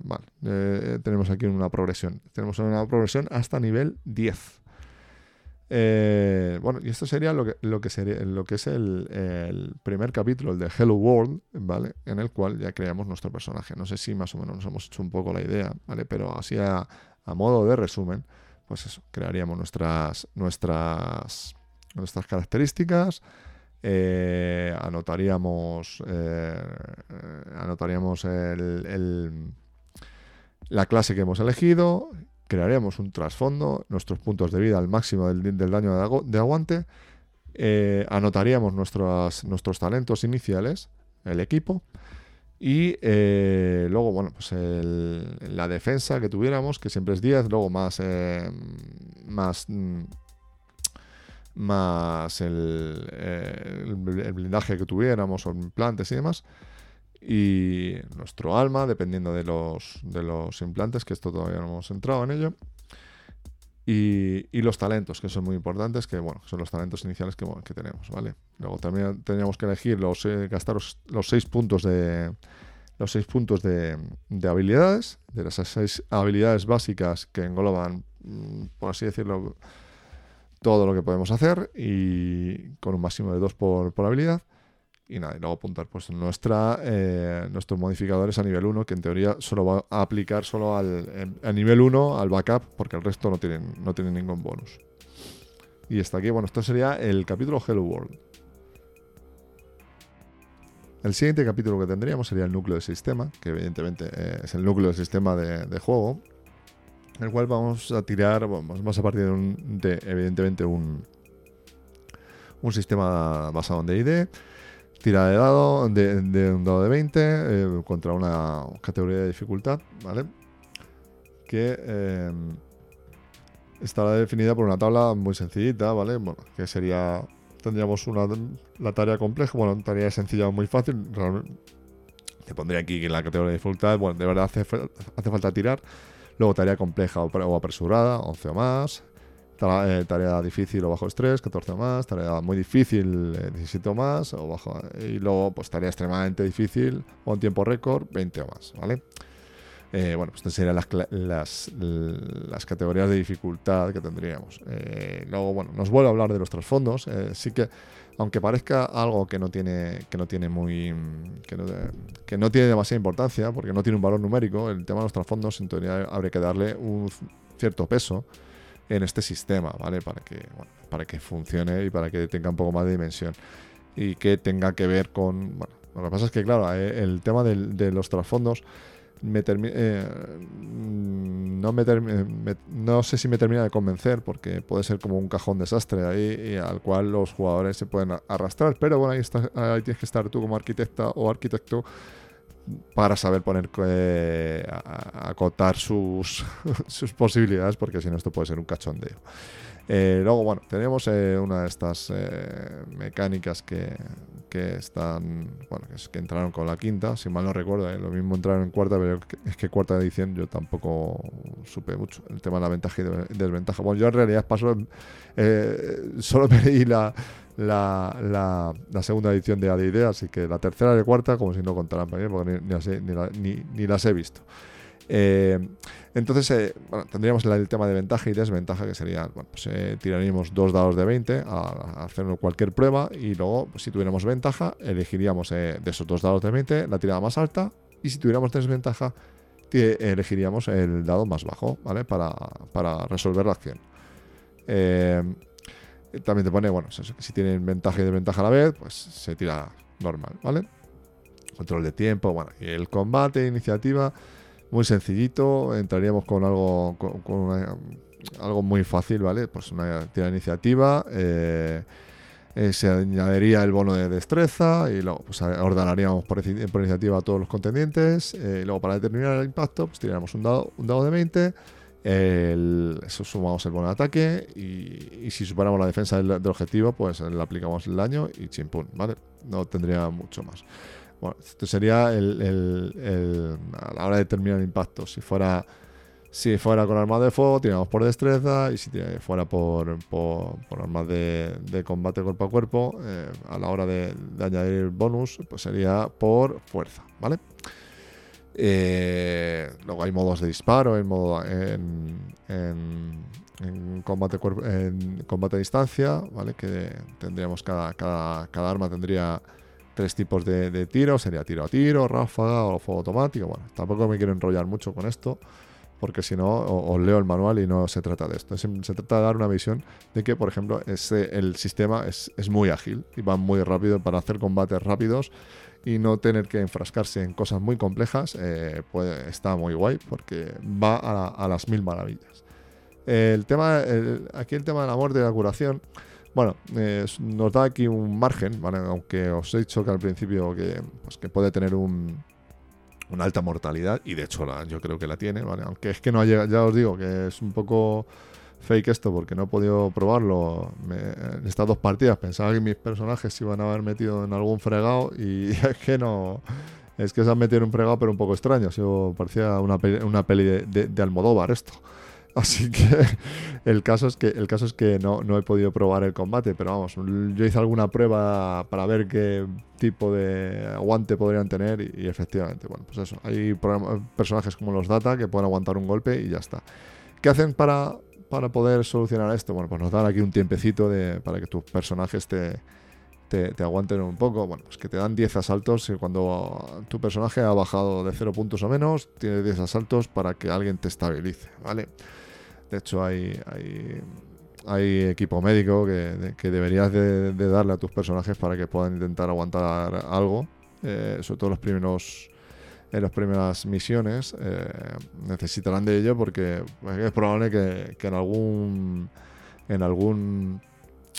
eh, tenemos aquí una progresión. Tenemos una progresión hasta nivel 10. Eh, bueno, y esto sería lo que, lo que, sería, lo que es el, primer capítulo, el de Hello World, ¿vale? En el cual ya creamos nuestro personaje. No sé si más o menos nos hemos hecho un poco la idea, ¿vale? Pero así a, modo de resumen, pues eso, crearíamos nuestras, nuestras, nuestras características, eh, anotaríamos, eh, anotaríamos el, la clase que hemos elegido, crearíamos un trasfondo, nuestros puntos de vida al máximo del, daño de, aguante, eh, anotaríamos nuestros, nuestros talentos iniciales, el equipo, y eh, luego, bueno, pues la defensa que tuviéramos, que siempre es 10, luego más, eh, más, mm, más el, el, blindaje que tuviéramos, o implantes y demás y nuestro alma, dependiendo de los, de los implantes, que esto todavía no hemos entrado en ello. Y, y, los talentos, que son muy importantes, que bueno, son los talentos iniciales que, tenemos, ¿vale? Luego también teníamos que elegir los, eh, gastar los, seis puntos de los seis puntos de, de, habilidades, de las seis habilidades básicas que engloban, mm, por así decirlo, todo lo que podemos hacer y con un máximo de dos por, por habilidad. Y nada, y luego apuntar pues eh, nuestros modificadores a nivel 1, que en teoría solo va a aplicar solo al a nivel 1 al backup, porque el resto no tienen, no tienen ningún bonus. Y hasta aquí, bueno, esto sería el capítulo Hello World. El siguiente capítulo que tendríamos sería el núcleo del sistema, que evidentemente eh, es el núcleo del sistema de, juego, el cual vamos a tirar, vamos a partir de, de evidentemente un, un sistema basado en DD tira de dado, de, un dado de 20 eh, contra una categoría de dificultad, ¿vale? Que eh, estará definida por una tabla muy sencillita, ¿vale? Bueno, que sería, tendríamos una, la tarea compleja, bueno, tarea sencilla o muy fácil, te pondría aquí que la categoría de dificultad, bueno, de verdad hace, hace falta tirar, luego tarea compleja o apresurada, 11 o más, eh, tarea difícil o bajo estrés, 14 o más. Tarea muy difícil, 17 eh, o más. O bajo, y luego, pues tarea extremadamente difícil o en tiempo récord, 20 o más, ¿vale? Eh, bueno, pues estas serían las, las, las, categorías de dificultad que tendríamos. luego, bueno, nos vuelve a hablar de los trasfondos. sí que, aunque parezca algo que no tiene, que no tiene muy. Que no, que no tiene demasiada importancia, porque no tiene un valor numérico, el tema de los trasfondos, en teoría, habría que darle un cierto peso en este sistema, ¿vale? Para que, para que funcione y para que tenga un poco más de dimensión. Y que tenga que ver con. Bueno, lo que pasa es que, claro, eh, el tema de, los trasfondos me eh, no, me no sé si me termina de convencer porque puede ser como un cajón desastre ahí al cual los jugadores se pueden arrastrar pero bueno ahí, está, ahí tienes que estar tú como arquitecta o arquitecto para saber poner eh, acotar sus, [LAUGHS] sus posibilidades, porque si no esto puede ser un cachondeo. Eh, luego, bueno, tenemos eh, una de estas mecánicas que, que están, bueno, que, entraron con la quinta, si mal no recuerdo, lo mismo entraron en cuarta, pero es que cuarta edición yo tampoco supe mucho el tema de la ventaja y desventaja. Bueno, yo en realidad paso, solo [LAUGHS] pedí la la, la, segunda edición de AD&D, así que la tercera y la cuarta, como si no contaran para mí, porque ni, ni, las he visto. Eh, entonces, eh, tendríamos el tema de ventaja y desventaja, que sería, bueno, pues eh, tiraríamos dos dados de 20 a, hacer cualquier prueba y luego, pues, si tuviéramos ventaja, elegiríamos de esos dos dados de 20 la tirada más alta y si tuviéramos desventaja, elegiríamos el dado más bajo, ¿vale? Para, para resolver la acción. También te pone, bueno, si tienen ventaja y desventaja a la vez, pues se tira normal, ¿vale? Control de tiempo, bueno, y el combate, iniciativa, muy sencillito. Entraríamos con algo, con, algo muy fácil, ¿vale? Pues una tira de iniciativa. Eh, eh, se añadiría el bono de destreza y luego pues, ordenaríamos por, iniciativa a todos los contendientes. Eh, y luego para determinar el impacto, pues tiraríamos un dado, un dado de 20 el, eso sumamos el buen ataque y, si superamos la defensa del, objetivo, pues le aplicamos el daño y chimpún, ¿vale? No tendría mucho más. Bueno, esto sería el, a la hora de determinar el impacto. Si fuera si fuera con armas de fuego, tiramos por destreza. Y si fuera por, por, armas de, combate cuerpo a cuerpo, eh, a la hora de, añadir bonus, pues sería por fuerza, ¿vale? Eh, luego hay modos de disparo en modo en, en, combate en combate a distancia, ¿vale? Que tendríamos cada, cada arma tendría tres tipos de, tiro, sería tiro a tiro, ráfaga o fuego automático. Bueno, tampoco me quiero enrollar mucho con esto, porque si no, os leo el manual y no se trata de esto. Se, trata de dar una visión de que, por ejemplo, ese, el sistema es, muy ágil y va muy rápido para hacer combates rápidos y no tener que enfrascarse en cosas muy complejas, eh, está muy guay porque va a, las mil maravillas. El tema, aquí el tema de la muerte y la curación bueno, nos da aquí un margen, ¿vale? aunque os he dicho que al principio que, pues, que puede tener un, una alta mortalidad, y de hecho yo creo que la tiene, ¿vale? aunque es que no ha llegado, ya os digo que es un poco fake esto porque no he podido probarlo en estas dos partidas. Pensaba que mis personajes se iban a haber metido en algún fregado y [LAUGHS] es que no. Es que se han metido en un fregado, pero un poco extraño. parecía una peli, una peli de, de Almodóvar esto. Así que [LAUGHS] el caso es que, el caso es que no, no he podido probar el combate, pero vamos, yo hice alguna prueba para ver qué tipo de aguante podrían tener y, efectivamente, bueno, pues eso, hay personajes como los Data que pueden aguantar un golpe y ya está. ¿Qué hacen para, para poder solucionar esto? Bueno, pues nos dan aquí un tiempecito de, para que tus personajes te, te, te, aguanten un poco. Bueno, pues que te dan 10 asaltos y cuando tu personaje ha bajado de 0 puntos o menos, tienes 10 asaltos para que alguien te estabilice, ¿vale? De hecho, hay, hay, equipo médico que, deberías de, darle a tus personajes para que puedan intentar aguantar algo. Eh, sobre todo los primeros en las primeras misiones eh, necesitarán de ello porque es probable que, en algún en algún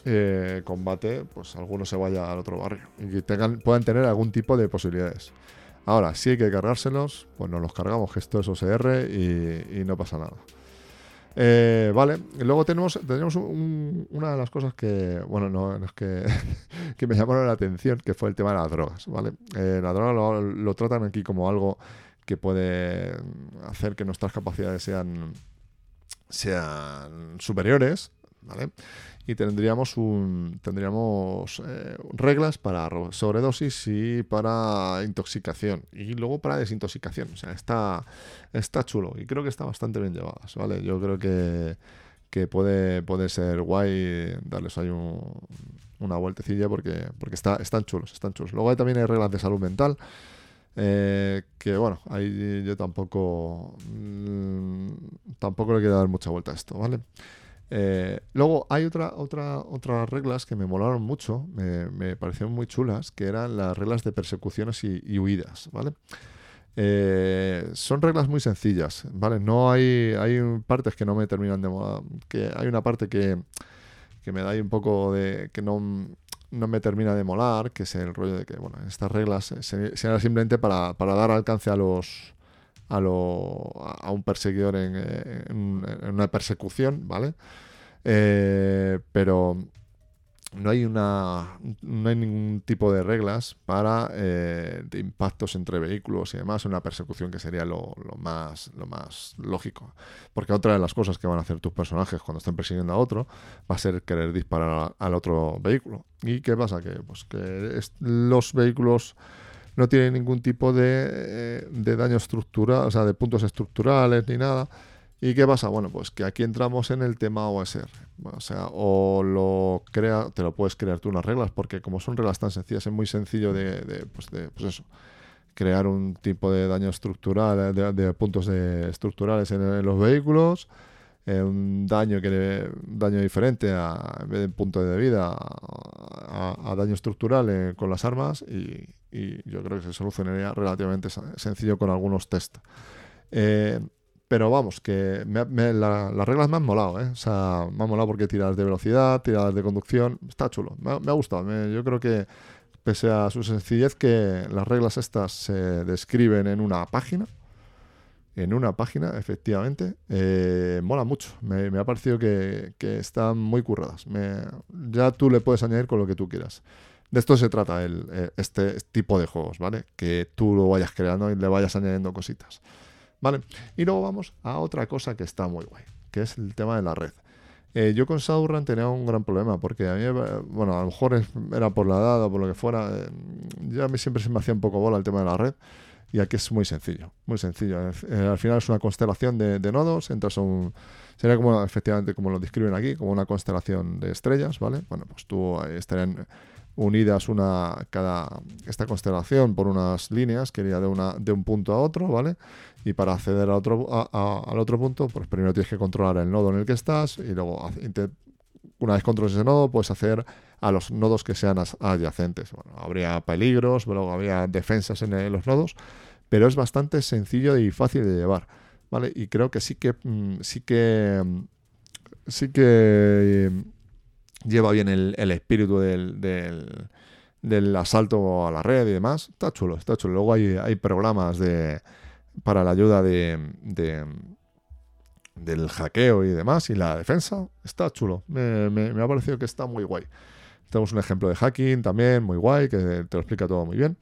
eh, combate pues alguno se vaya al otro barrio y que tengan, puedan tener algún tipo de posibilidades ahora si hay que cargárselos pues nos los cargamos que esto es OSR y no pasa nada eh, vale, luego tenemos, tenemos una de las cosas que, bueno, no, que, [LAUGHS] que me llamaron la atención, que fue el tema de las drogas, ¿vale? Eh, la droga lo, tratan aquí como algo que puede hacer que nuestras capacidades sean, sean superiores, ¿vale? Y tendríamos un tendríamos eh, reglas para sobredosis y para intoxicación y luego para desintoxicación. O sea, está, está chulo y creo que está bastante bien llevadas, ¿vale? Yo creo que, que puede, puede ser guay darles ahí una vueltecilla porque, porque está, están chulos, están chulos. Luego hay, también hay reglas de salud mental. Eh, que bueno, ahí yo tampoco mm, tampoco le quiero dar mucha vuelta a esto, ¿vale? Eh, luego hay otra, otra, otras reglas que me molaron mucho, me, parecieron muy chulas, que eran las reglas de persecuciones y, huidas, ¿vale? Eh, son reglas muy sencillas, ¿vale? No hay, hay partes que no me terminan de molar, que hay una parte que, que me da un poco de... que no, no me termina de molar, que es el rollo de que, bueno, estas reglas sean simplemente para, para dar alcance a los a, lo, a un perseguidor en, en, una persecución, ¿vale? Eh, pero no hay una no hay ningún tipo de reglas para eh, de impactos entre vehículos y demás una persecución que sería lo, lo, más lo más lógico. Porque otra de las cosas que van a hacer tus personajes cuando estén persiguiendo a otro va a ser querer disparar al otro vehículo. Y qué pasa que pues que los vehículos no tiene ningún tipo de, eh, de daño estructural, o sea, de puntos estructurales ni nada. ¿Y qué pasa? Bueno, pues que aquí entramos en el tema OSR. O sea, o lo crea, te lo puedes crear tú unas reglas, porque como son reglas tan sencillas, es muy sencillo de, pues, de pues eso, crear un tipo de daño estructural, de, puntos estructurales en, los vehículos, un daño que daño diferente a, en vez de punto de vida a, daño estructural eh, con las armas y, yo creo que se solucionaría relativamente sencillo con algunos test. Eh, pero vamos, que las reglas me han molado, ¿eh? O sea, me han molado porque tiradas de velocidad, tiradas de conducción, está chulo, me, ha gustado. yo creo que, pese a su sencillez, que las reglas estas se describen en una página, en una página, efectivamente, eh, mola mucho. Me, ha parecido que, están muy curradas. ya tú le puedes añadir con lo que tú quieras. De esto se trata el, eh, este tipo de juegos, ¿vale? Que tú lo vayas creando y le vayas añadiendo cositas. ¿Vale? Y luego vamos a otra cosa que está muy guay, que es el tema de la red. Eh, yo con Shadowrun tenía un gran problema, porque a mí, bueno, a lo mejor era por la edad o por lo que fuera, ya a mí siempre se me hacía un poco bola el tema de la red. Y aquí es muy sencillo, muy sencillo. Eh, al final es una constelación de, nodos, entras a un... Sería como, efectivamente, como lo describen aquí, como una constelación de estrellas, ¿vale? Bueno, pues tú estarían unidas una cada esta constelación por unas líneas que iría de una de un punto a otro, ¿vale? Y para acceder a otro, al otro punto, pues primero tienes que controlar el nodo en el que estás y luego una vez controles ese nodo, puedes hacer a los nodos que sean adyacentes. Bueno, habría peligros, luego habría defensas en, los nodos, pero es bastante sencillo y fácil de llevar, ¿vale? Y creo que sí que mm, sí que mm, sí que lleva bien el, espíritu del, del, asalto a la red y demás. Está chulo, está chulo. Luego hay, hay programas de, para la ayuda de, del hackeo y demás y la defensa. Está chulo. Me, me, ha parecido que está muy guay. Tenemos un ejemplo de hacking también, muy guay, que te lo explica todo muy bien.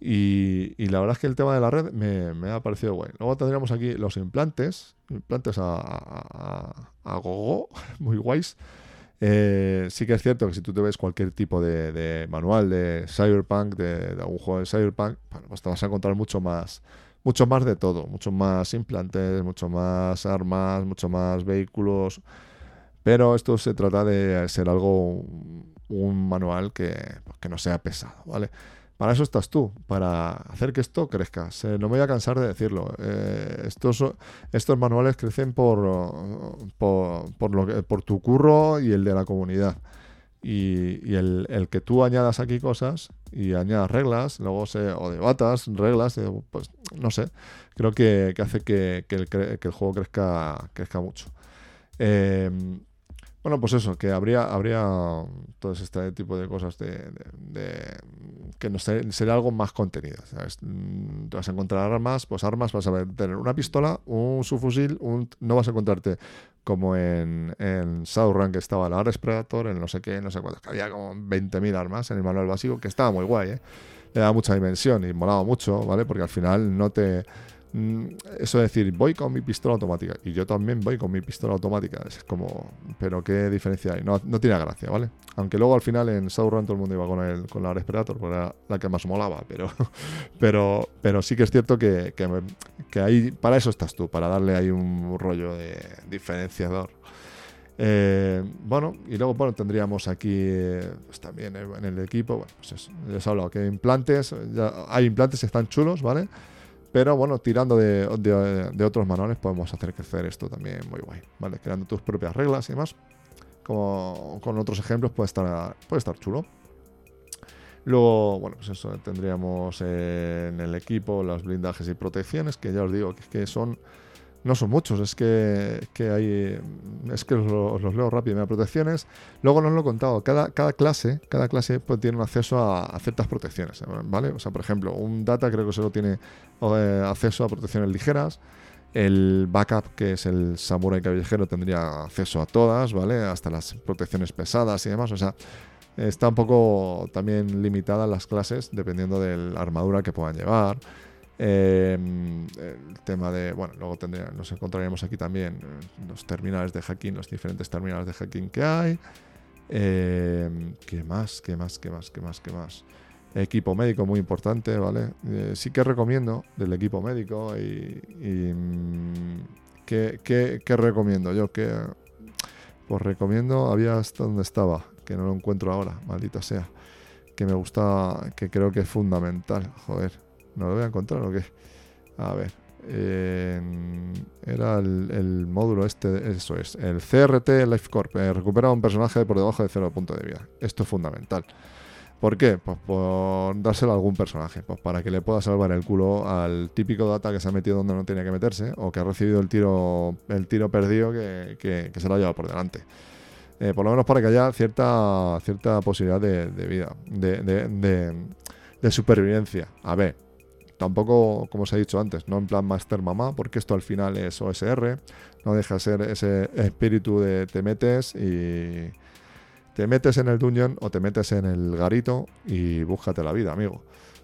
Y, la verdad es que el tema de la red me, ha parecido guay. Luego tendríamos aquí los implantes, implantes a, gogo, [LAUGHS] muy guays. Eh, sí que es cierto que si tú te ves cualquier tipo de, manual de Cyberpunk, de, algún juego de Cyberpunk, pues te vas a encontrar mucho más, mucho más de todo, mucho más implantes, mucho más armas, mucho más vehículos. Pero esto se trata de ser algo, un manual que, pues, que no sea pesado, ¿vale? Para eso estás tú, para hacer que esto crezca. no me voy a cansar de decirlo. Eh, estos, estos manuales crecen por, por, lo que, por tu curro y el de la comunidad. Y, el, que tú añadas aquí cosas y añadas reglas, luego se, o debatas reglas, eh, pues no sé, creo que, hace que, el, que, el, juego crezca, crezca mucho. Eh, bueno, pues eso, que habría, habría todo este tipo de cosas de, que no sé, sería algo más contenido. Mm, te vas a encontrar armas, pues armas vas a tener una pistola, un subfusil, un, no vas a encontrarte como en, en Shadowrun que estaba la Ares en no sé qué, no sé cuántos, que había como 20.000 armas en el manual básico, que estaba muy guay, ¿eh? le daba mucha dimensión y molaba mucho, ¿vale? Porque al final no te Mm, eso es decir, voy con mi pistola automática y yo también voy con mi pistola automática. Es como, pero qué diferencia hay. No, tiene gracia, ¿vale? Aunque luego al final en Shadowrun todo el mundo iba con, el, con la Respirator, porque era la que más molaba, pero, [LAUGHS] pero, pero sí que es cierto que, que, ahí, para eso estás tú, para darle ahí un rollo de diferenciador. Eh, bueno, y luego bueno, tendríamos aquí pues, también en el equipo, bueno, pues eso, les he que implantes, hay implantes que están chulos, ¿vale? Pero bueno, tirando de, otros manuales podemos hacer crecer esto también muy guay, ¿vale? Creando tus propias reglas y demás. Como con otros ejemplos puede estar, puede estar chulo. Luego, bueno, pues eso, tendríamos en el equipo los blindajes y protecciones, que ya os digo que, que son no son muchos, es que, hay. Es que os, los leo rápido. Mira, protecciones. Luego no os lo he contado. Cada, cada clase, cada clase pues, tiene acceso a, ciertas protecciones. ¿Vale? O sea, por ejemplo, un data creo que solo tiene eh, acceso a protecciones ligeras. El backup, que es el samurai callejero, tendría acceso a todas, ¿vale? Hasta las protecciones pesadas y demás. O sea, está un poco también limitada las clases dependiendo de la armadura que puedan llevar. Em, el tema de, bueno, luego tendría, nos encontraríamos aquí también eh, los terminales de hacking, los diferentes terminales de hacking que hay. Em, ¿Qué más? ¿Qué más? ¿Qué más? ¿Qué más? ¿Qué más? Equipo médico muy importante, ¿vale? Eh, sí que recomiendo del equipo médico y... Mm, ¿qué, qué, recomiendo yo? Que, pues recomiendo, había hasta donde estaba, que no lo encuentro ahora, maldita sea. Que me gusta, que creo que es fundamental, joder ¿No lo voy a encontrar o qué? A ver. era el, módulo este, eso es, el CRT Life Corp, eh, recupera un personaje por debajo de cero punto de vida. Esto es fundamental. ¿Por qué? Pues por dárselo a algún personaje, pues para que le pueda salvar el culo al típico data que se ha metido donde no tenía que meterse o que ha recibido el tiro, el tiro perdido que, se lo ha llevado por delante. Eh, por lo menos para que haya cierta, cierta posibilidad de, vida, de, de supervivencia. A ver, Tampoco, como os he dicho antes, no en plan Master Mamá, porque esto al final es OSR, no deja de ser ese espíritu de te metes y te metes en el dungeon o te metes en el garito y búscate la vida, amigo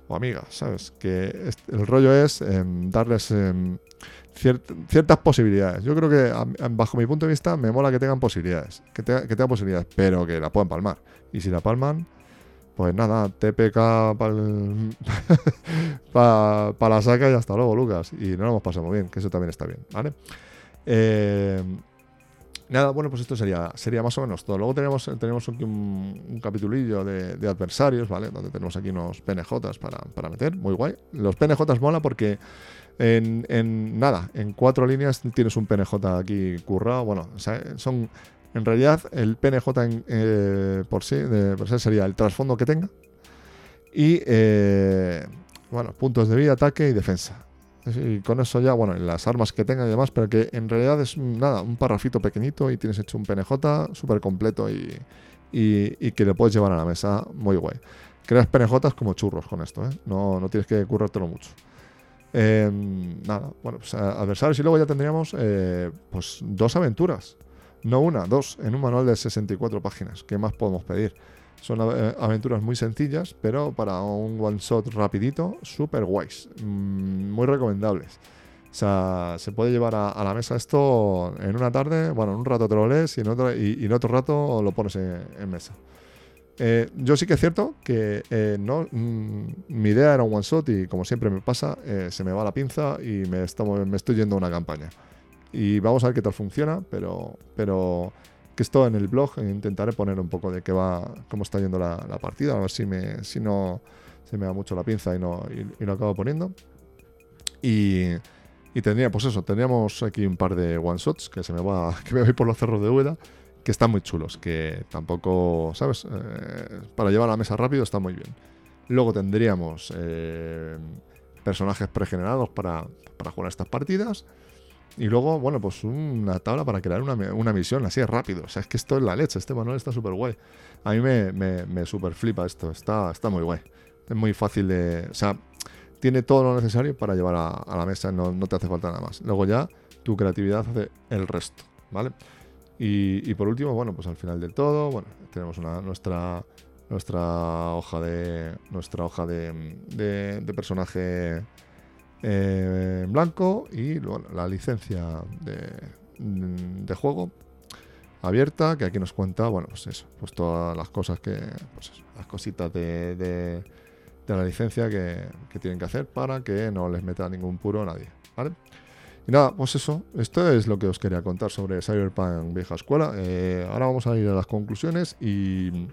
o amiga, ¿sabes? Que el rollo es em, darles em, ciertas posibilidades. Yo creo que, bajo mi punto de vista, me mola que tengan posibilidades, que, que tengan posibilidades, pero que la puedan palmar. Y si la palman, Pues nada, TPK para [LAUGHS] pa, la saca y hasta luego, Lucas. Y no lo hemos pasado bien, que eso también está bien, ¿vale? Eh, nada, bueno, pues esto sería, sería más o menos todo. Luego tenemos, tenemos aquí un, un capitulillo de, adversarios, ¿vale? Donde tenemos aquí unos PNJs para, para meter, muy guay. Los PNJs mola porque en, en, nada, en cuatro líneas tienes un PNJ aquí currado. Bueno, son en realidad, el PNJ eh, por, sí, sería el trasfondo que tenga y, eh, bueno, puntos de vida, ataque y defensa. Y con eso ya, bueno, las armas que tenga y demás, pero que en realidad es nada, un parrafito pequeñito y tienes hecho un PNJ súper completo y, que le puedes llevar a la mesa muy guay. Creas PNJs como churros con esto, ¿eh? no, no tienes que currártelo mucho. Em, nada, bueno, pues adversarios y luego ya tendríamos pues dos aventuras. No una, dos, en un manual de 64 páginas. ¿Qué más podemos pedir? Son eh, aventuras muy sencillas, pero para un one shot rapidito, súper guays. Mm, muy recomendables. O sea, se puede llevar a, la mesa esto en una tarde, bueno, en un rato te lo lees y en otro, rato lo pones en, mesa. Eh, yo sí que es cierto que eh, no, mm, mi idea era un one shot y como siempre me pasa, se me va la pinza y me, me estoy yendo a una campaña y vamos a ver qué tal funciona, pero, pero que esto en el blog intentaré poner un poco de qué va, cómo está yendo la, partida, a ver si, me, si no se me da mucho la pinza y, no, y, lo acabo poniendo. Y, y, tendría, pues eso, tendríamos aquí un par de one shots que se me va, [LAUGHS] que me voy por los cerros de Úbeda, que están muy chulos, que tampoco, ¿sabes? Eh, para llevar a la mesa rápido está muy bien. Luego tendríamos eh, personajes pregenerados para, para jugar estas partidas. Y luego, bueno, pues una tabla para crear una, una misión así de rápido. O sea, es que esto es la leche. Este manual está súper guay. A mí me, me, super flipa esto. Está, está muy guay. Es muy fácil de. O sea, tiene todo lo necesario para llevar a, la mesa. No, no, te hace falta nada más. Luego ya tu creatividad hace el resto. ¿Vale? Y, y por último, bueno, pues al final del todo, bueno, tenemos una, nuestra nuestra hoja de nuestra hoja de, de personaje eh, en blanco y la licencia de, juego abierta, que aquí nos cuenta, bueno, pues eso, pues todas las cosas que, pues las cositas de, la licencia que, tienen que hacer para que no les meta ningún puro a nadie. Y nada, pues eso, esto es lo que os quería contar sobre Cyberpunk Vieja Escuela. Eh, ahora vamos a ir a las conclusiones y,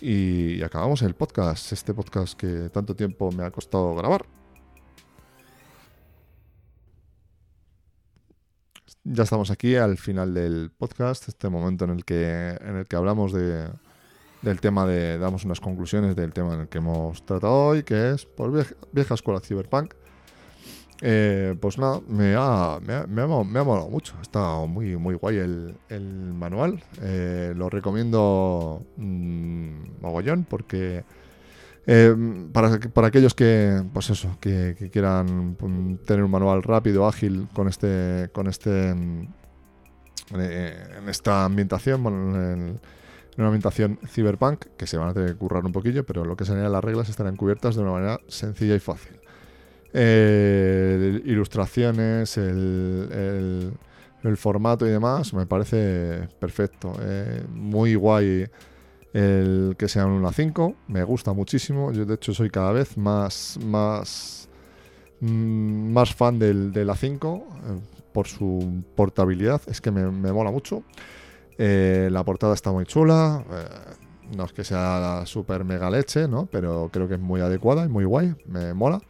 y acabamos el podcast, este podcast que tanto tiempo me ha costado grabar. Ya estamos aquí al final del podcast, este momento en el que, en el que hablamos de, del tema de, damos unas conclusiones del tema en el que hemos tratado hoy, que es por vieja, escuela cyberpunk. Eh, pues nada, me ha, me, ha, me, ha, molado mucho, está muy, muy guay el, el manual, eh, lo recomiendo mmm, mogollón porque eh, para, para, aquellos que, pues eso, que, quieran pues, tener un manual rápido, ágil con este, con este, eh, en esta ambientación, en, una ambientación cyberpunk, que se van a tener currar un poquillo, pero lo que serían las reglas estarán cubiertas de una manera sencilla y fácil. Eh, ilustraciones, el, el, formato y demás, me parece perfecto. muy guay el que sea un 1 a 5. Me gusta muchísimo. Yo, de hecho, soy cada vez más, más, mm, más fan del, del A5 eh, por su portabilidad. Es que me, mola mucho. Eh, la portada está muy chula. Eh, no es que sea la super mega leche, ¿no? Pero creo que es muy adecuada y muy guay. Me mola.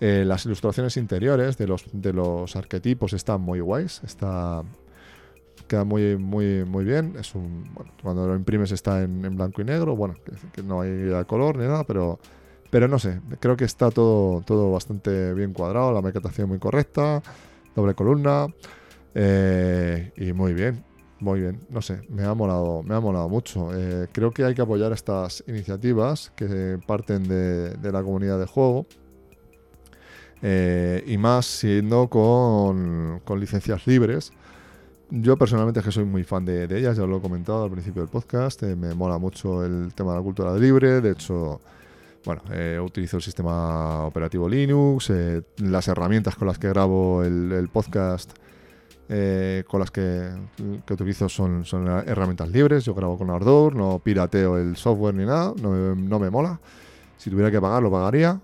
las ilustraciones interiores de los, de los arquetipos están muy guays. Está, queda muy, muy, muy bien. Es un, cuando lo imprimes está en, blanco y negro, bueno, que, no hay color ni nada, pero, pero no sé, creo que está todo, todo bastante bien cuadrado, la maquetación muy correcta, doble columna, eh, y muy bien, muy bien, no sé, me ha molado, me ha molado mucho. Eh, creo que hay que apoyar estas iniciativas que parten de, la comunidad de juego. Eh, y más siendo con, con licencias libres, yo personalmente es que soy muy fan de, ellas, ya lo he comentado al principio del podcast, eh, me mola mucho el tema de la cultura libre, de hecho, bueno, eh, utilizo el sistema operativo Linux, eh, las herramientas con las que grabo el, podcast eh, con las que, utilizo son, son, herramientas libres. Yo grabo con Ardour, no pirateo el software ni nada, no me, mola. Si tuviera que pagar, lo pagaría.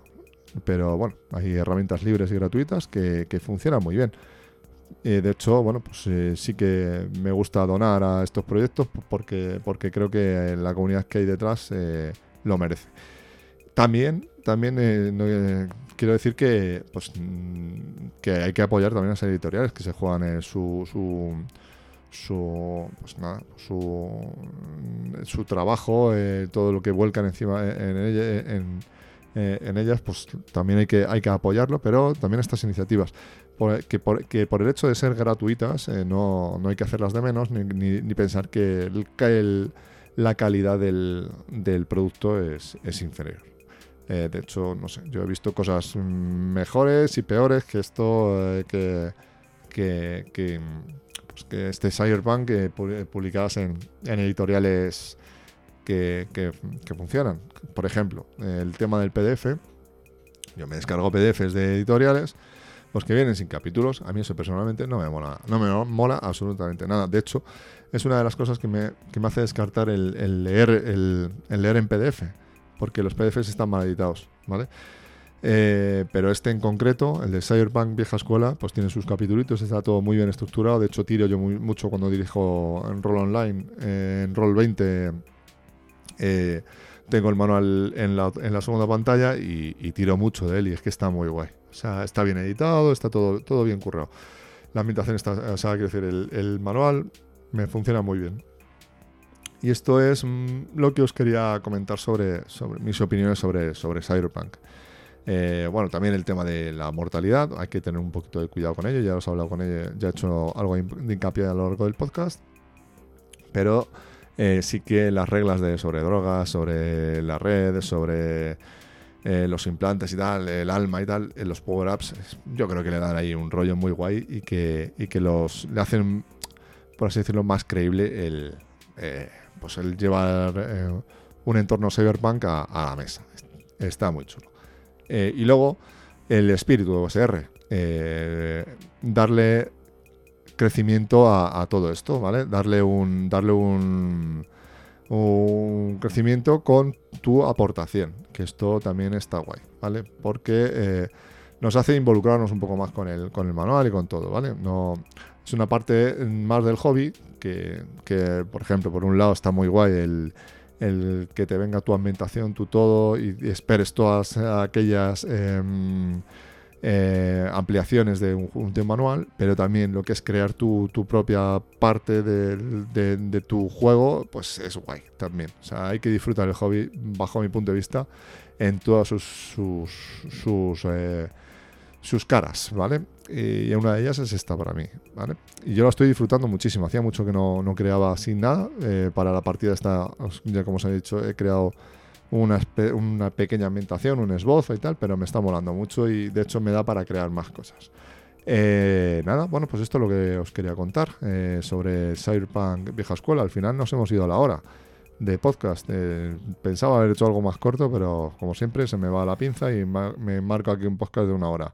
Pero bueno, hay herramientas libres y gratuitas que, funcionan muy bien. Eh, de hecho, bueno, pues eh, sí que me gusta donar a estos proyectos porque, porque creo que la comunidad que hay detrás lo merece. También, también quiero decir que, pues, mm, que hay que apoyar también a las editoriales que se juegan eh, su, su, su, pues su, mm, su trabajo, eh, todo lo que vuelcan encima eh, en, en, ellas, pues también hay que, hay que apoyarlo, pero también estas iniciativas. Que, por, el hecho de ser gratuitas no, no hay que hacerlas de menos ni, ni, pensar que la calidad del, del producto es, es inferior. Eh, de hecho, no sé, yo he visto cosas mejores y peores que esto, eh, que, que, que, pues que, este Cyberpunk eh, publicadas en, editoriales que, funcionan. Por ejemplo, el tema del PDF. Yo me descargo PDFs de editoriales, pues que vienen sin capítulos. A mí eso personalmente no me mola, no me mola absolutamente nada. De hecho, es una de las cosas que me, que me hace descartar el, leer, el, leer en PDF porque los PDFs están mal editados, ¿vale? Eh, pero este en concreto, el de Cyberpunk Vieja Escuela, pues tiene sus capítulos, está todo muy bien estructurado. De hecho, tiro yo mucho cuando dirijo en Roll Online, en Roll 20. Eh, tengo el manual en la, segunda pantalla y, tiro mucho de él y es que está muy guay. O sea, está bien editado, está todo, todo bien currado. La ambientación está, o sea, quiero decir, el, el manual me funciona muy bien. Y esto es mm, lo que os quería comentar sobre, sobre mis opiniones sobre, sobre Cyberpunk. Eh, bueno, también el tema de la mortalidad, hay que tener un poquito de cuidado con ello, ya os he hablado con ello, ya he hecho algo de hincapié a lo largo del podcast, pero eh, sí que las reglas de sobre drogas, sobre la red, sobre eh, los implantes y tal, el alma y tal, los power-ups, yo creo que le dan ahí un rollo muy guay y que, y que los, le hacen, por así decirlo, más creíble el pues el llevar eh, un entorno cyberpunk a, la mesa. Está muy chulo. Eh, y luego el espíritu de OSR. Eh, darle crecimiento a, todo esto, ¿vale? Darle un. Darle un. un crecimiento con tu aportación. Que esto también está guay, ¿vale? Porque nos hace involucrarnos un poco más con el, con el manual y con todo, ¿vale? No, es una parte más del hobby que, por ejemplo, por un lado está muy guay el, que te venga tu ambientación, tu todo y, esperes todas aquellas em, eh, ampliaciones de un, de manual, pero también lo que es crear tu, propia parte de, tu juego, pues es guay también. O sea, hay que disfrutar el hobby, bajo mi punto de vista, en todas sus, sus, sus eh, caras, ¿vale? Y una de ellas es esta para mí, ¿vale? Y yo la estoy disfrutando muchísimo. Hacía mucho que no, creaba sin nada. Eh, para la partida esta, ya como os he dicho, he creado una, pequeña ambientación, un esbozo y tal, pero me está molando mucho y de hecho me da para crear más cosas. Eh, nada, bueno, pues esto es lo que os quería contar eh, sobre Cyberpunk Vieja Escuela. Al final nos hemos ido a la hora de podcast. pensaba haber hecho algo más corto, pero como siempre se me va la pinza y me marco aquí un podcast de una hora.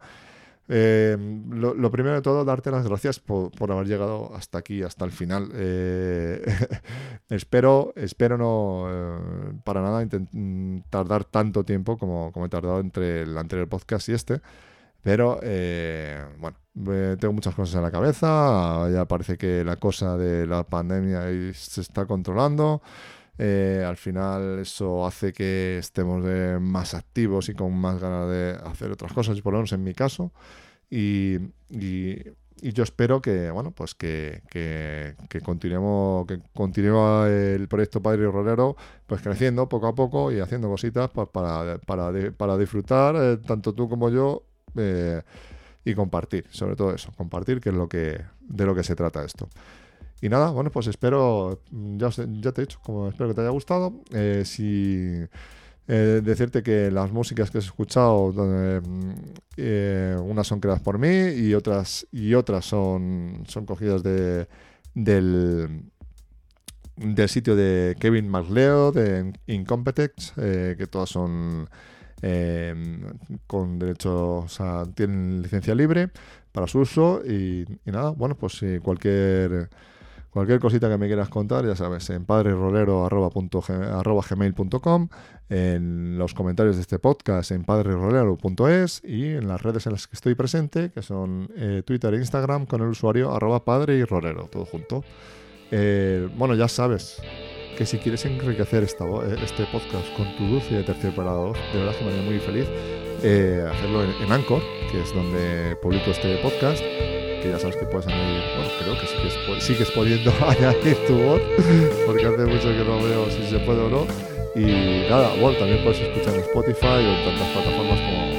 Eh, lo, primero de todo, darte las gracias por, haber llegado hasta aquí, hasta el final. Eh, [LAUGHS] espero, espero no eh, para nada tardar tanto tiempo como, como he tardado entre el anterior podcast y este. Pero bueno, tengo muchas cosas en la cabeza. Ya parece que la cosa de la pandemia se está controlando. Eh, al final eso hace que estemos más activos y con más ganas de hacer otras cosas, por lo menos en mi caso. Y, yo espero que, bueno, pues que, que, continuemos, que continúe el proyecto Padre y Rolero pues creciendo poco a poco y haciendo cositas para, para, disfrutar, eh, tanto tú como yo, eh, y compartir, sobre todo eso, compartir, que es lo que, de lo que se trata esto. Y nada, bueno, pues espero, ya, ya te he dicho, como espero que te haya gustado. Eh, si eh, decirte que las músicas que has escuchado, eh, unas son creadas por mí y otras, y otras son, son cogidas de, del, del sitio de Kevin MacLeod de Incompetex, que todas son con derecho, o sea, tienen licencia libre para su uso y, nada, bueno, pues si cualquier cualquier cosita que me quieras contar, ya sabes, en padrerolero.gmail.com, en los comentarios de este podcast en padrerolero.es y en las redes en las que estoy presente, que son eh, Twitter e Instagram, con el usuario arroba padre y rolero, todo junto. Eh, bueno, ya sabes que si quieres enriquecer eh, este podcast con tu dulce de de verdad que me haría muy feliz hacerlo en, Anchor, que es donde publico este podcast, que ya sabes que puedes añadir, bueno, creo que sigues, sigues pudiendo [LAUGHS] añadir tu voz, porque hace mucho que no veo si se puede o no. Y nada, bueno, también puedes escuchar en Spotify o en tantas plataformas como,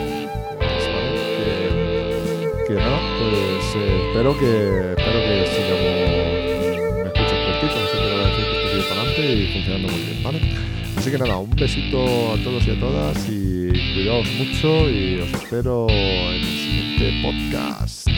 que, que, nada, pues eh, espero que espero que sigamos me escuches cortito, sé qué decir que esto sigue para adelante y funcionando muy bien, ¿vale? Así que nada, un besito a todos y a todas y cuidaos mucho y os espero en el siguiente podcast.